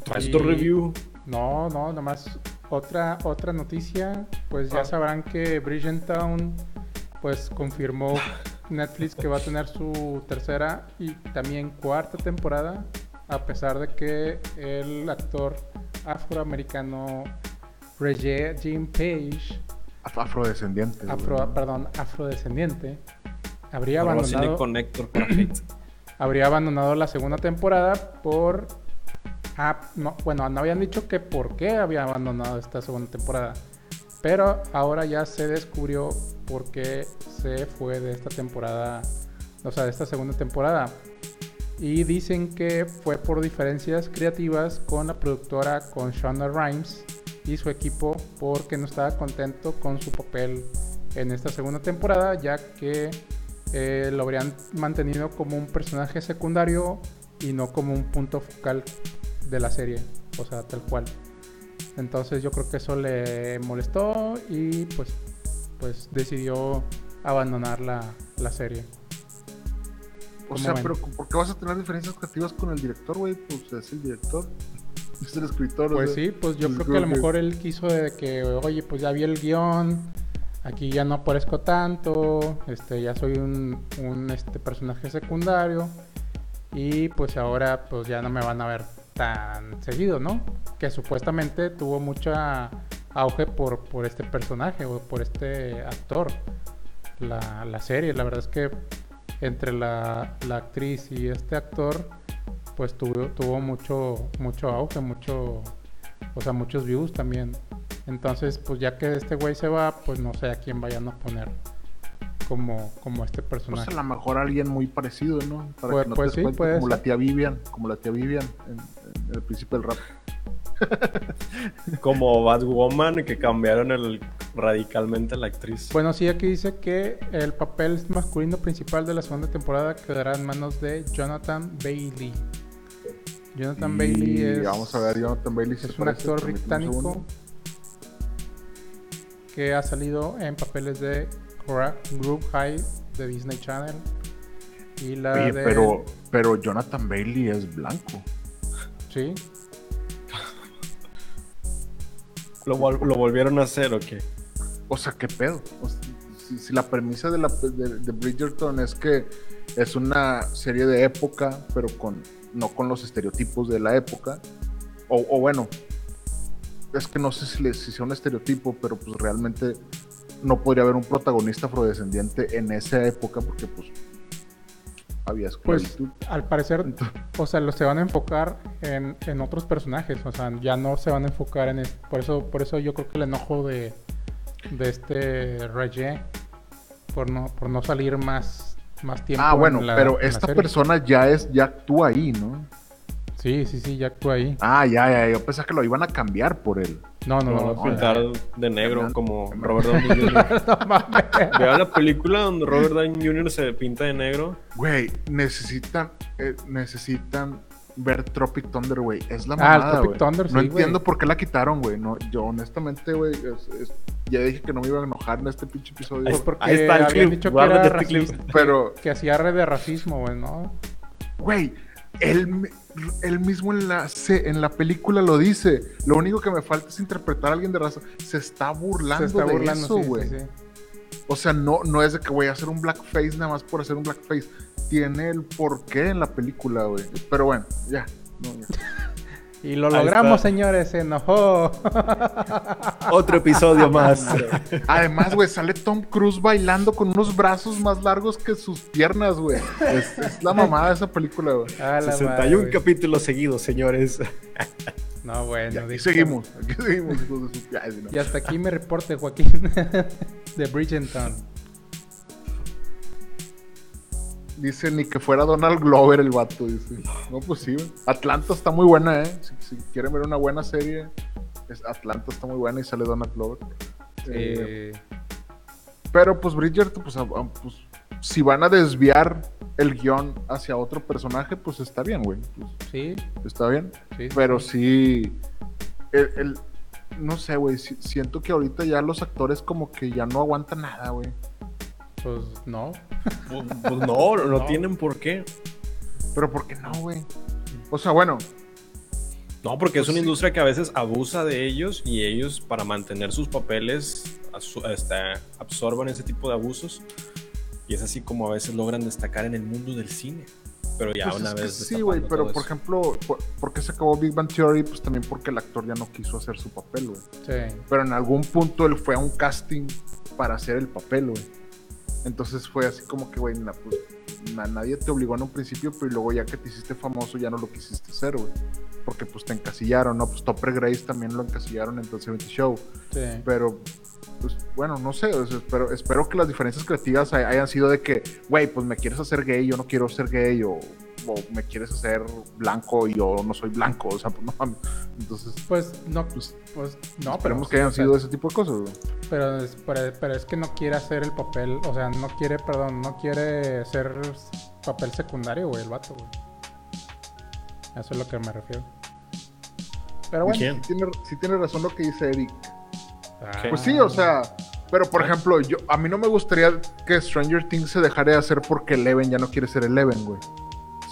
¿Traes Y- tu review? No, no, nomás otra, otra noticia. Pues ya Ah. sabrán que Bridgerton pues confirmó Netflix que va a tener su tercera y también cuarta temporada, a pesar de que el actor afroamericano Regine Page, Af- Afrodescendiente. afro, perdón, afrodescendiente, habría abandonado, habría abandonado la segunda temporada por... ah, no, bueno, no habían dicho que por qué había abandonado esta segunda temporada. Pero ahora ya se descubrió por qué se fue de esta temporada, o sea, de esta segunda temporada. Y dicen que fue por diferencias creativas con la productora, con Shonda Rhimes y su equipo, porque no estaba contento con su papel en esta segunda temporada, ya que eh, lo habrían mantenido como un personaje secundario y no como un punto focal de la serie, o sea, tal cual. Entonces yo creo que eso le molestó y pues, pues decidió abandonar la, la serie. O ¿Cómo sea, ven? pero ¿por qué vas a tener diferencias creativas con el director, güey? Pues es el director. Es el escritor. o Pues sea, sí, pues yo pues creo que a lo creo mejor él quiso de que, oye, pues ya vi el guion, aquí ya no aparezco tanto, este, ya soy un, un, este, personaje secundario y pues ahora pues ya no me van a ver tan seguido, ¿no? Que supuestamente tuvo mucha auge por, por este personaje o por este actor, la, la serie, la verdad es que entre la, la actriz y este actor pues tuvo, tuvo mucho, mucho auge, mucho, o sea, muchos views también. Entonces, pues ya que este güey se va, pues no sé a quién vayan a poner como, como este Pues personaje. a lo mejor alguien muy parecido, ¿no? Para Pues- que no pues te sí, des cuenta, puede como ser. la tía Vivian, como la tía Vivian en, en el principio del rap. Como Batwoman, que cambiaron el, radicalmente la actriz. Bueno, sí, aquí dice que el papel masculino principal de la segunda temporada quedará en manos de Jonathan Bailey. Jonathan Y Bailey es, Vamos a ver, Jonathan Bailey se es un actor un británico que ha salido en papeles de Group High de Disney Channel y la Oye, de pero, pero Jonathan Bailey es blanco. sí ¿Lo, vol- lo volvieron a hacer o qué? O sea, ¿qué pedo? O sea, si, si la premisa de, la, de, de Bridgerton es que es una serie de época, pero con no con los estereotipos de la época, o, o bueno, es que no sé si, si sea un estereotipo, pero pues realmente no podría haber un protagonista afrodescendiente en esa época porque pues había Pues esclavitud. al parecer, o sea, lo se van a enfocar en, en otros personajes, o sea, ya no se van a enfocar en por eso, por eso yo creo que el enojo de, de este Reggie por no, por no salir más, más tiempo. ah, bueno, en la- pero en esta persona ya es, ya actúa ahí, ¿no? Sí, sí, sí, ya actúa ahí. Ah, ya, ya, yo pensé que lo iban a cambiar por él. No, no, No, pintar de negro como Robert Downey Jr. Vean la película donde Robert Downey Jr. se pinta de negro. Güey, necesitan, eh, necesitan ver Tropic Thunder, güey. Es la Ah, mamada, Tropic güey. Thunder, No sí, entiendo por qué la quitaron, güey. No, yo honestamente, güey, es- es- ya dije que no me iba a enojar en este pinche episodio. Pues porque Ahí está el habían clip, dicho que guárdate era este clip. racista, Pero, que hacía red de racismo, güey, ¿no? güey, él, él mismo en la, se- en la película lo dice. Lo único que me falta es interpretar a alguien de raza. Se está burlando Se está de burlando, eso, sí, sí, güey. sí. O sea, no, no es de que voy a hacer un blackface nada más por hacer un blackface. Tiene el porqué en la película, güey. Pero bueno, ya. no, ya. Y lo Ahí logramos, está. señores, se enojó. Otro episodio más. Además, güey, sale Tom Cruise bailando con unos brazos más largos que sus piernas, güey. Es, es la mamada de esa película, güey. A la madre, 61 güey. capítulos seguidos, señores. No, bueno. Y aquí seguimos, aquí seguimos. Y hasta aquí mi reporte, Joaquín, de Bridgerton. Dice ni que fuera Donald Glover el vato, dice. No, pues sí. Atlanta está muy buena, ¿eh? Si, si quieren ver una buena serie, es Atlanta está muy buena y sale Donald Glover. Eh, Eh, pero pues Bridgerton, pues, pues, si van a desviar el guion hacia otro personaje, pues está bien, güey. Pues, sí, está bien. sí. Pero sí. El, el- no sé, güey. si- siento que ahorita ya los actores como que ya no aguantan nada, güey. Pues no. Pues, pues no, no, No. tienen por qué. Pero ¿por qué no, güey? O sea, bueno, No, porque es Pues una sí. industria que a veces abusa de ellos y ellos para mantener sus papeles asu- este, absorban ese tipo de abusos y es así como a veces logran destacar en el mundo del cine. Pero ya pues una es que vez sí, güey. Pero por eso. ejemplo, por, ¿por qué se acabó Big Bang Theory? Pues también porque el actor ya no quiso hacer su papel, güey. Sí. Pero en algún punto él fue a un casting para hacer el papel, güey. Entonces fue así como que, güey, na- pues, na- nadie te obligó en un principio, pero luego ya que te hiciste famoso ya no lo quisiste hacer, güey. Porque pues te encasillaron, ¿no? Pues Topper Grace también lo encasillaron en The 70 Show. Sí. Pero, pues bueno, no sé. o sea, espero, espero que las diferencias creativas hay- hayan sido de que, güey, pues me quieres hacer gay, yo no quiero ser gay, o, o me quieres hacer blanco y yo no soy blanco. O sea, pues no mames. Entonces, Pues no, pues pues no, pero. esperemos que hayan o sea, sido ese tipo de cosas, güey. Pero es, pero, pero es que no quiere hacer el papel, o sea, no quiere, perdón, no quiere ser papel secundario, güey, el vato, güey. Eso es lo que me refiero. Pero bueno. Sí tiene, sí tiene razón lo que dice Eric. Ah, Pues sí, o sea, pero por ejemplo, yo a mí no me gustaría que Stranger Things se dejara de hacer porque Eleven ya no quiere ser Eleven, güey.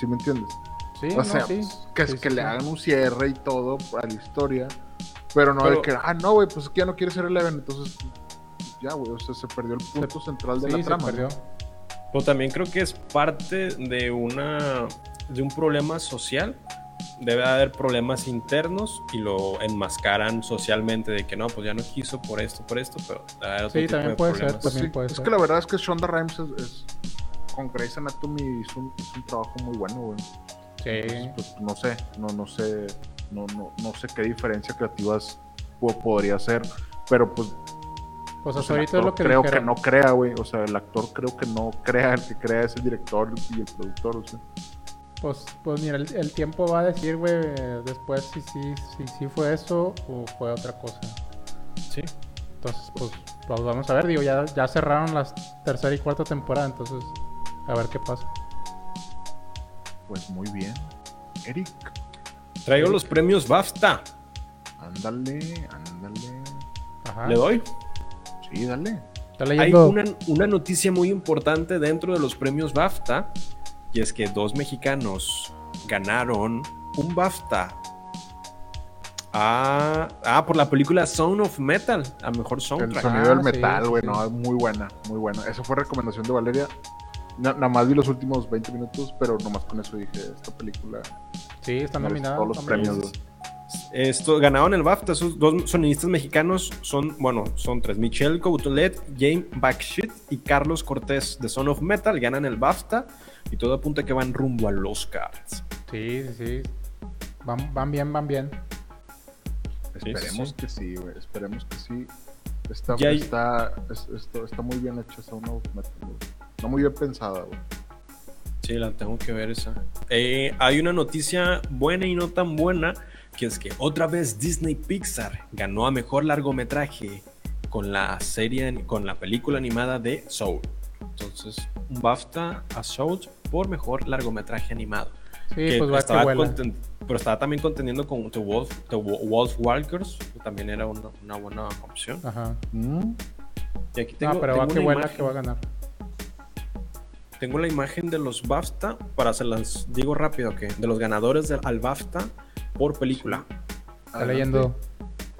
¿Sí me entiendes? Sí, o no, sea, sí. que, Sí, que sí, le sí. hagan un cierre y todo a la historia, pero no de Pero- que, ah, no, güey, pues es que ya no quiere ser Eleven, entonces ya, güey, o sea, se perdió el punto central de Sí, la se trama. perdió. ¿no? Pero también creo que es parte de una de un problema social. Debe haber problemas internos y lo enmascaran socialmente de que no, pues ya no quiso por esto, por esto, pero debe haber otro Sí, tipo también de puede ser, problemas. Pues También sí, puede es ser. que la verdad es que Shonda Rhimes es, es- con Grey's Anatomy hizo un, hizo un trabajo muy bueno, güey. Sí. pues, no sé, no, no sé, no, no, no sé qué diferencia creativas po- podría ser, pero pues, Pues hasta ahorita es lo que creo que no crea, güey, o sea, el actor creo que no crea, el que crea es el director y el productor, o sea. Pues, pues mira, el, el tiempo va a decir, güey, después si sí si, si fue eso o fue otra cosa. Sí. Entonces, pues, pues vamos a ver, digo, ya, ya cerraron las tercera y cuarta temporada, entonces, a ver qué pasa. Pues muy bien. Eric, Traigo los premios BAFTA. ándale, ándale. Ajá. ¿Le doy? Sí, dale. Hay una, una noticia muy importante dentro de los premios BAFTA y es que dos mexicanos ganaron un BAFTA. Ah, ah, por la película Sound of Metal, a mejor El soundtrack. sonido del sí, metal, güey, sí. no, es muy buena, muy buena. Esa fue recomendación de Valeria. Na- nada más vi los últimos 20 minutos, pero nomás con eso dije, esta película Sí, está nominada. todos los premios. Esto, ganaron el BAFTA, esos dos sonidistas mexicanos son, bueno, son tres, Michelle Coutulet, James Backshit y Carlos Cortés de Son of Metal, ganan el BAFTA y todo apunta a que van rumbo a los cards. Sí, sí, sí. Van, van bien, van bien. Esperemos sí. que sí, güey. Esperemos que sí. Está, hay- está, es- esto- está muy bien hecha esa Son of Metal, güey. Está muy bien pensada, güey. Sí, la tengo que ver esa. Eh, hay una noticia buena y no tan buena, que es que otra vez Disney Pixar ganó a mejor largometraje con la serie, con la película animada de Soul. Entonces, un BAFTA a Soul por mejor largometraje animado. Sí, que pues estaba pero estaba también contendiendo con The Wolf, The Wo- Wolf Walkers, que también era una, una buena opción. Ajá. Mm, Y aquí tengo, no, pero va tengo que una vuela imagen. que va a ganar. Tengo la imagen de los BAFTA, para se las digo rápido, que de los ganadores del, al BAFTA por película. Está adelante. leyendo.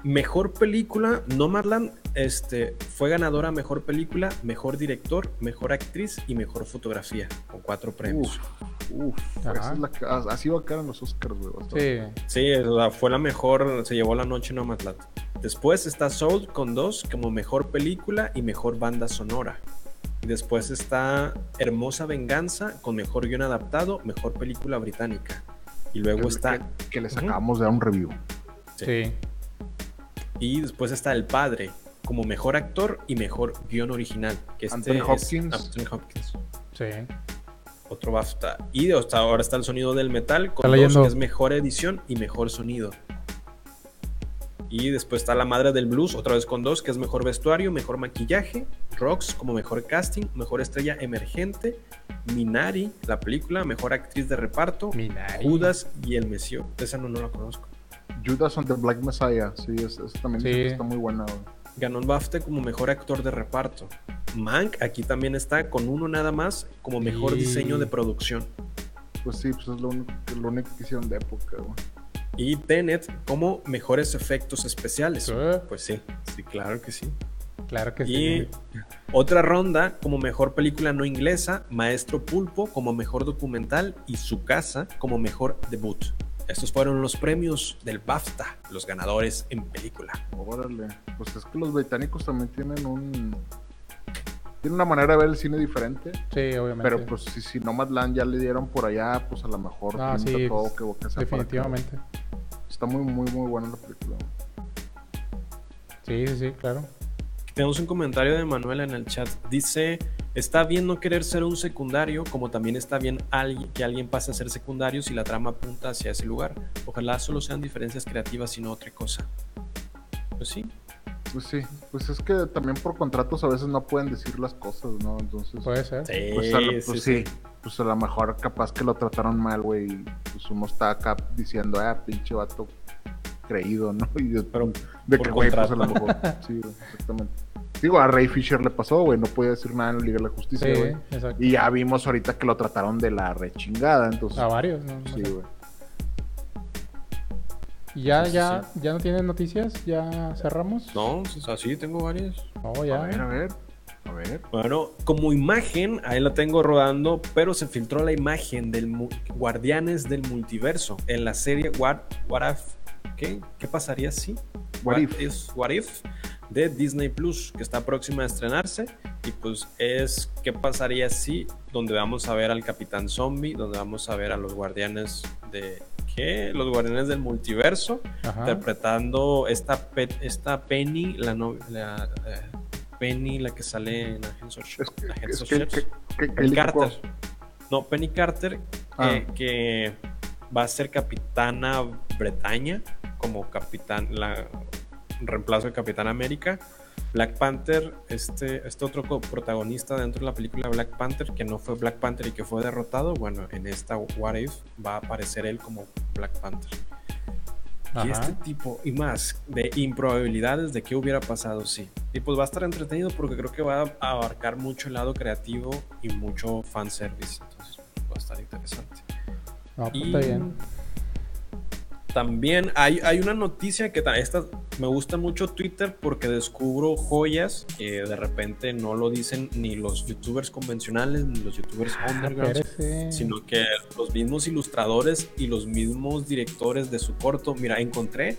Mejor película, Nomadland este, fue ganadora mejor película, mejor director, mejor actriz y mejor fotografía, con cuatro premios. Uf, Ajá. esa es la así va a quedar en los Oscars, güey. Sí. Sí, fue la mejor, se llevó la noche Nomadland. Después está Soul con dos como mejor película y mejor banda sonora. Y después está Hermosa Venganza con mejor guion adaptado, mejor película británica. Y luego Que- está que, que les acabamos de dar un review. Sí. Sí. Y después está El Padre como mejor actor y mejor guion original. Que este Anthony es Hopkins. Anthony Hopkins. Sí. Otro BAFTA. Y hasta ahora está el sonido del metal con Está dos, leyendo. que es mejor edición y mejor sonido. Y después está La Madre del Blues, otra vez con dos, que es mejor vestuario, mejor maquillaje. Rocks como mejor casting, mejor estrella emergente. Minari, la película, mejor actriz de reparto. Minari. Judas y El Mesío. Esa no, no la conozco. Judas and the Black Messiah, sí, es, es también Sí. está muy buena. Ganó el BAFTA como mejor actor de reparto. Mank aquí también está con uno nada más como mejor diseño de producción. Pues sí, pues es lo único, que- lo único que hicieron de época, güey. Y Tenet como mejores efectos especiales. Sí. Pues sí, sí, claro que sí. Claro que Y sí. otra ronda como mejor película no inglesa, Maestro Pulpo como mejor documental y Su Casa como mejor debut. Estos fueron los premios del BAFTA, los ganadores en película. Órale. Pues es que los británicos también tienen un. Tienen una manera de ver el cine diferente. Sí, obviamente. Pero pues si, si Nomadland ya le dieron por allá, pues a lo mejor Ah, sí, todo que sea acá. Definitivamente. Está muy, muy, muy buena la película. Sí, sí, sí, claro. Tenemos un comentario de Manuel en el chat. Dice, está bien no querer ser un secundario, como también está bien alguien- que alguien pase a ser secundario si la trama apunta hacia ese lugar. Ojalá solo sean diferencias creativas y no otra cosa. Pues sí, Pues sí, pues es que también por contratos a veces no pueden decir las cosas, ¿no? Entonces, Puede ser. sí, pues, a, lo- pues sí, sí, sí. pues a lo mejor capaz que lo trataron mal, güey. y, Pues uno está acá diciendo, ah, pinche vato creído, ¿no? Y de, Pero de que, güey, pues a lo mejor. Sí, güey, exactamente. Digo, a Ray Fisher le pasó, güey, no podía decir nada en la Liga de la Justicia, Sí, güey. exacto. Y ya vimos ahorita que lo trataron de la rechingada, entonces. A varios, ¿no? Sí, güey. ¿Y ya, Sí, ya, sí. ya no tienen noticias? ¿Ya cerramos? No, así tengo varias. No, ya. A ver, a ver. A ver. Bueno, como imagen, ahí la tengo rodando, pero se filtró la imagen del Guardianes del Multiverso en la serie What, What If. ¿Qué? ¿Qué pasaría si? What if? is- What If de Disney Plus, que está próxima a estrenarse. Y pues es ¿Qué pasaría si? Donde vamos a ver al Capitán Zombie, donde vamos a ver a los Guardianes de. Los Guardianes del Multiverso Ajá. interpretando esta, Pe- esta Penny, la, no- la, eh, Penny, la que sale en Agents of Shield. Carter. No, Penny Carter, Ah. eh, que va a ser capitana Bretaña, como capitán, la reemplazo de Capitán América. Black Panther, este, este otro protagonista dentro de la película Black Panther, que no fue Black Panther y que fue derrotado, bueno, en esta What If va a aparecer él como Black Panther. Y este tipo y más de improbabilidades de qué hubiera pasado, sí. Y pues va a estar entretenido porque creo que va a abarcar mucho el lado creativo y mucho fanservice. Entonces va a estar interesante. No, pues Y está bien. También hay, hay una noticia que esta, me gusta mucho Twitter porque descubro joyas que de repente no lo dicen ni los youtubers convencionales ni los youtubers Ah, underground, sino que los mismos ilustradores y los mismos directores de su corto. Mira, encontré,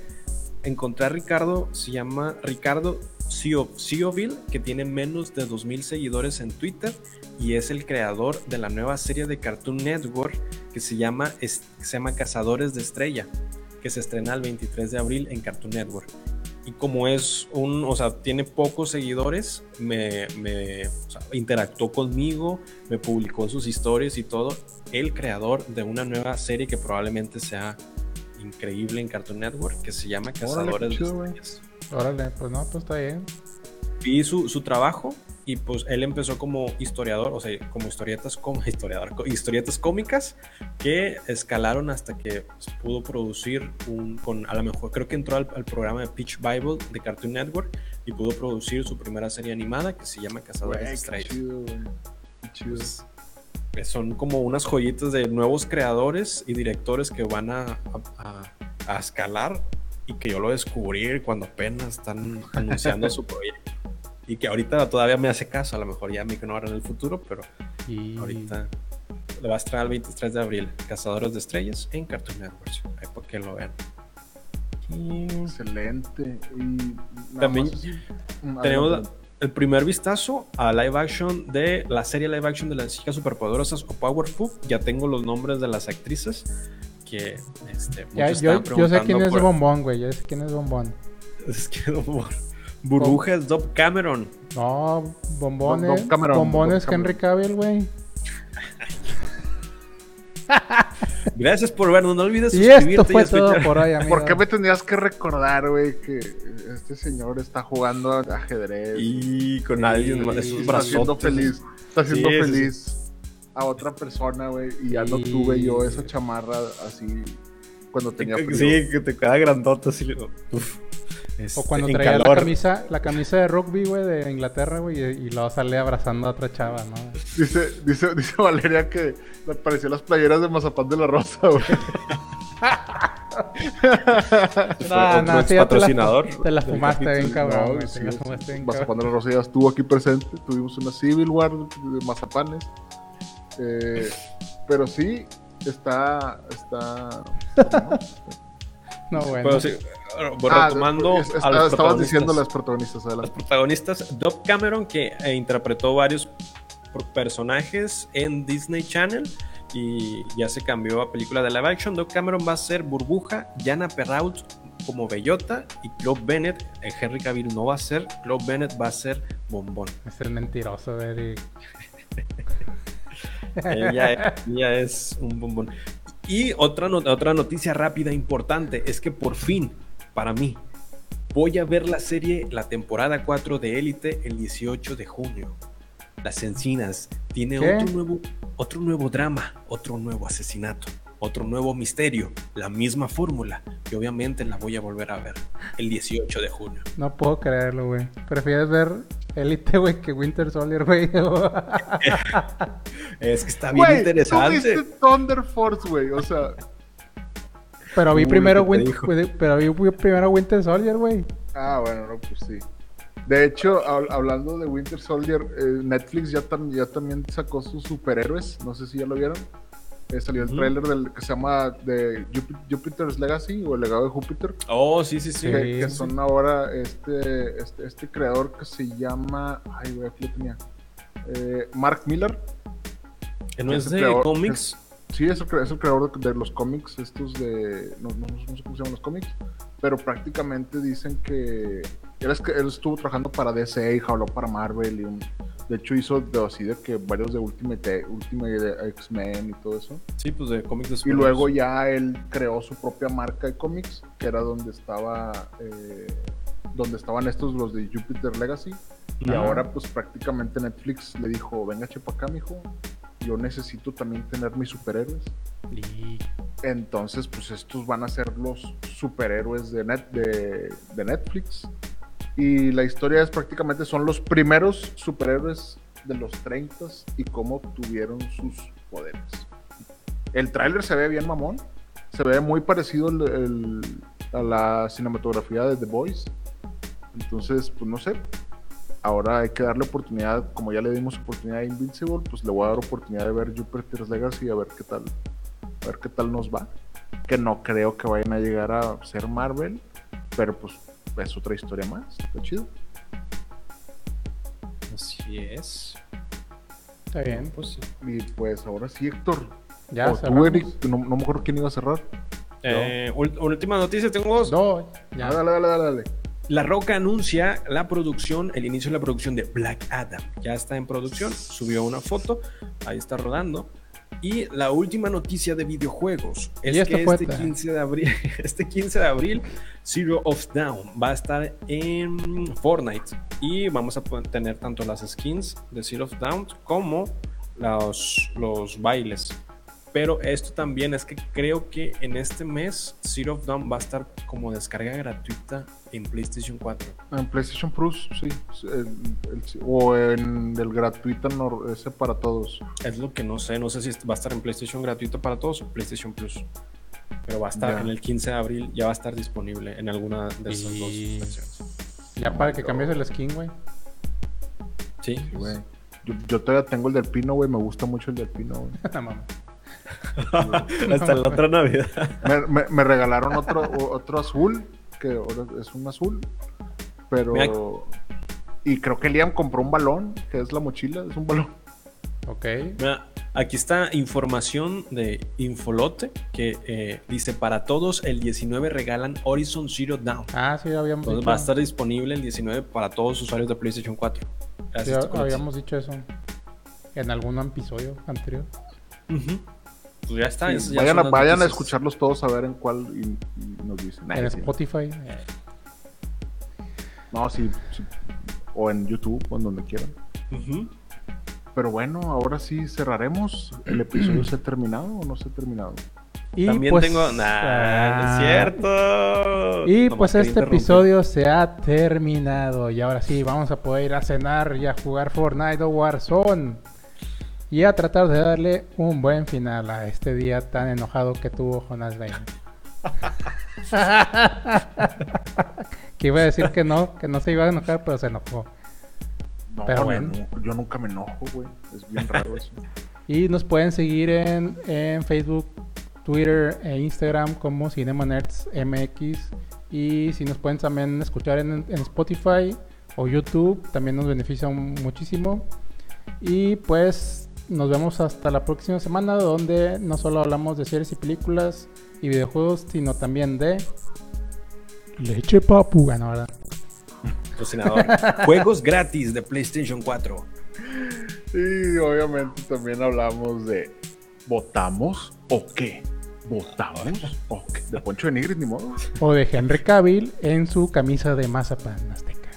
encontré a Ricardo, se llama Ricardo Sioville, que tiene menos de 2000 seguidores en Twitter y es el creador de la nueva serie de Cartoon Network que se llama, se llama Cazadores de Estrella, que se estrena el 23 de abril en Cartoon Network. Y como es un, o sea, tiene pocos seguidores, me, me o sea, interactuó conmigo, me publicó sus historias y todo. El creador de una nueva serie que probablemente sea increíble en Cartoon Network, que se llama Cazadores de chido, güey. Estrellas. Órale, pues no, pues está bien. Vi su, su trabajo y pues él empezó como historiador, o sea, como historietas, como historiador, historietas cómicas que escalaron hasta que pues, pudo producir un, con, a lo mejor creo que entró al, al programa de Pitch Bible de Cartoon Network y pudo producir su primera serie animada que se llama Cazadores de Estrellas. Pues, eh, son como unas joyitas de nuevos creadores y directores que van a, a- a- a escalar y que yo lo descubrí cuando apenas están anunciando su proyecto. Y que ahorita todavía me hace caso, a lo mejor ya me ignoran en el futuro, pero Y ahorita le va a estrenar el 23 de abril, Cazadores de Estrellas en Cartoon Network. Ahí para que lo vean. Y Excelente. Y También más tenemos el primer vistazo a live action de la serie live action de las chicas superpoderosas o Powerpuff. Ya tengo los nombres de las actrices que este, ya, yo, yo sé quién es por- Bombón, güey. Yo sé quién es Bombón. Es que por- Burbuja es Dove Cameron. No, Bombón Bob- es, Cameron, Bombón Bob es Henry Cavill, güey. Gracias por vernos. No olvides Y suscribirte esto fue todo escuchar- por hoy, amigo. ¿Por qué me tendrías que recordar, güey, que este señor está jugando a- ajedrez? Y con alguien más. y Esos está haciendo brazotes. feliz, está Sí, sí, feliz a otra persona, güey, y ya no Sí. tuve yo esa chamarra así cuando tenía frío. Sí, que te queda grandota así. Uf. Este, O cuando traía la camisa, la camisa de rugby, güey, de Inglaterra, güey, y, y luego sale abrazando a otra chava, ¿no? Dice, dice, dice Valeria que le pareció las playeras de Mazapán de la Rosa, güey. Otro ex sí, ya te la- patrocinador Te la fumaste bien cabrón, No, te la sí, fumaste bien Mazapán de la Rosa ya estuvo aquí presente. Tuvimos una Civil War de mazapanes. Eh, pero sí, está. está No, bueno. Pero sí, bueno, Ah, retomando es- es- a los estabas protagonistas. diciendo las protagonistas, Los adelante. protagonistas, Dove Cameron, que eh, interpretó varios personajes en Disney Channel y ya se cambió a película de live action. Dove Cameron va a ser Burbuja, Jana Perrault como Bellota y Claude Bennett, eh, Henry Cavill no va a ser, Claude Bennett va a ser Bombón. Es el mentiroso, y- Ella, ella es un bombón. Y otra, no- otra noticia rápida importante es que por fin, para mí, voy a ver la serie, la temporada 4 de Élite el 18 de junio. Las Encinas tiene ¿Qué? otro nuevo, otro nuevo drama, otro nuevo asesinato, otro nuevo misterio, la misma fórmula, que obviamente la voy a volver a ver el 18 de junio. No puedo creerlo, güey. Prefieres ver Elite, güey, que Winter Soldier, güey. Es que está bien interesante. Tú viste Thunder Force, güey. O sea, pero vi Uy, primero ¿qué te Win- dijo? güey, pero vi primero Winter Soldier, güey. ah, bueno, no, pues sí. De hecho, hab- hablando de Winter Soldier, eh, Netflix ya, tam- ya también sacó sus superhéroes. No sé si ya lo vieron. Eh, salió el tráiler del que se llama de Jupi- Jupiter's Legacy o el legado de Júpiter. Oh, sí, sí, sí. Sí. que, son ahora este, este, este creador que se llama. Ay, güey, aquí lo tenía. Eh, Mark Miller. Que no Es de creador- cómics. Sí, es el, es el creador de, de los cómics, estos de. No, no- no sé cómo se llaman los cómics, pero prácticamente dicen que. Él, es él estuvo trabajando para DC y habló para Marvel. Y un- de hecho, hizo de, así de que varios de Ultimate, Ultimate X-Men y todo eso. Sí, pues de cómics de Y luego ya él creó su propia marca de cómics, que era donde estaba. eh, donde estaban estos, los de Jupiter Legacy. Y Ah. ahora, pues prácticamente Netflix le dijo: Venga, chepa acá, mijo. Yo necesito también tener mis superhéroes. Y Entonces, pues estos van a ser los superhéroes de, net, de, de Netflix. Y la historia es prácticamente son los primeros superhéroes de los 30 y cómo tuvieron sus poderes. El tráiler se ve bien mamón. se ve muy parecido a la cinematografía de The Boys. Entonces, pues no sé. Ahora hay que darle oportunidad, como ya le dimos oportunidad a Invincible, pues le voy a dar oportunidad de ver Jupiter's Legacy a ver qué tal, a ver qué tal nos va. Que no creo que vayan a llegar a ser Marvel, pero pues es otra historia más. Está chido. Así es. Está bien. Pues sí. Y pues ahora sí, Héctor. Ya, o tú, cerramos. Eric, no, no me acuerdo quién iba a cerrar. Eh, ul- última noticia, tengo dos. No, ya. Ah, dale, dale, dale, dale. La Roca anuncia la producción, el inicio de la producción de Black Adam. Ya está en producción, subió una foto, ahí está rodando. Y la última noticia de videojuegos es que este ta- 15 de abril, este 15 de abril, Zero of Down va a estar en Fortnite y vamos a poder tener tanto las skins de Zero of Down como los, los bailes. Pero esto también es que creo que en este mes Zero of Dawn va a estar como descarga gratuita en PlayStation 4. En PlayStation Plus, sí. El- el- o en el gratuito nor- ese para todos. Es lo que no sé, no sé si va a estar en PlayStation gratuita para todos o PlayStation Plus. Pero va a estar Ya. en el 15 de abril, ya va a estar disponible en alguna de esas Y- dos versiones. Ya para que cambies el skin, güey. Sí, Sí, güey. Yo, yo todavía tengo el del Pino, güey. Me gusta mucho el del Pino, güey. Hasta la otra Navidad. Me, me- me regalaron otro, otro azul, que ahora es un azul. Pero. Mira. Y creo que Liam compró un balón, que es la mochila, es un balón. Ok. Mira, aquí está información de Infolote que eh, dice: Para todos, el 19 regalan Horizon Zero Dawn. Ah, sí, habíamos Entonces dicho. va a estar disponible el 19 para todos los usuarios de PlayStation 4. Sí, Gracias, chocolates. habíamos dicho eso en algún episodio anterior. Ujú. Pues ya está. Sí, ya vayan a, vayan a escucharlos todos a ver en cuál y, y nos dicen. en sí. Spotify. eh, No, sí, sí. O en YouTube, o en donde quieran. Pero bueno, ahora sí cerraremos. ¿El episodio se ha terminado o no se ha terminado? Y También pues, tengo. Nah, no ah, es cierto. Y pues este episodio se ha terminado. Y ahora sí, vamos a poder ir a cenar y a jugar Fortnite o Warzone. Y a tratar de darle un buen final a este día tan enojado que tuvo Jonas Bain. que iba a decir que no, que no se iba a enojar, pero se enojó. No, Pero no, bueno. no, yo nunca me enojo, güey. Es bien raro eso. Y nos pueden seguir en, en Facebook, Twitter e Instagram como Cinema Nerds MX. Y si nos pueden también escuchar en, en Spotify o YouTube, también nos beneficia muchísimo. Y pues nos vemos hasta la próxima semana, donde no solo hablamos de series y películas y videojuegos, sino también de leche papu, ¿no? ¿verdad? Patrocinador. Juegos gratis de PlayStation 4. Y obviamente también hablamos de ¿votamos o qué? ¿Votamos o qué? De Poncho de Nigris, ni modo. O de Henry Cavill en su camisa de mazapán azteca.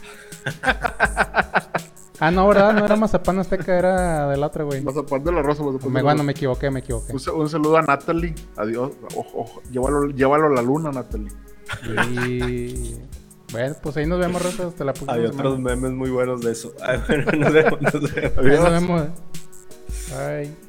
ah, no, ¿verdad? No era mazapán azteca, era de la otra, güey. Mazapán de la rosa, mazapán Me, de la bueno, rosa. me equivoqué, me equivoqué. Un, sa- un saludo a Natalie. Adiós. Ojo, ojo. Llévalo, llévalo a la luna, Natalie. Y... Bueno, pues ahí nos vemos, Rosa, hasta la próxima Hay semana. otros memes muy buenos de eso. Ah, bueno, nos vemos, nos vemos. Nos vemos. Bye.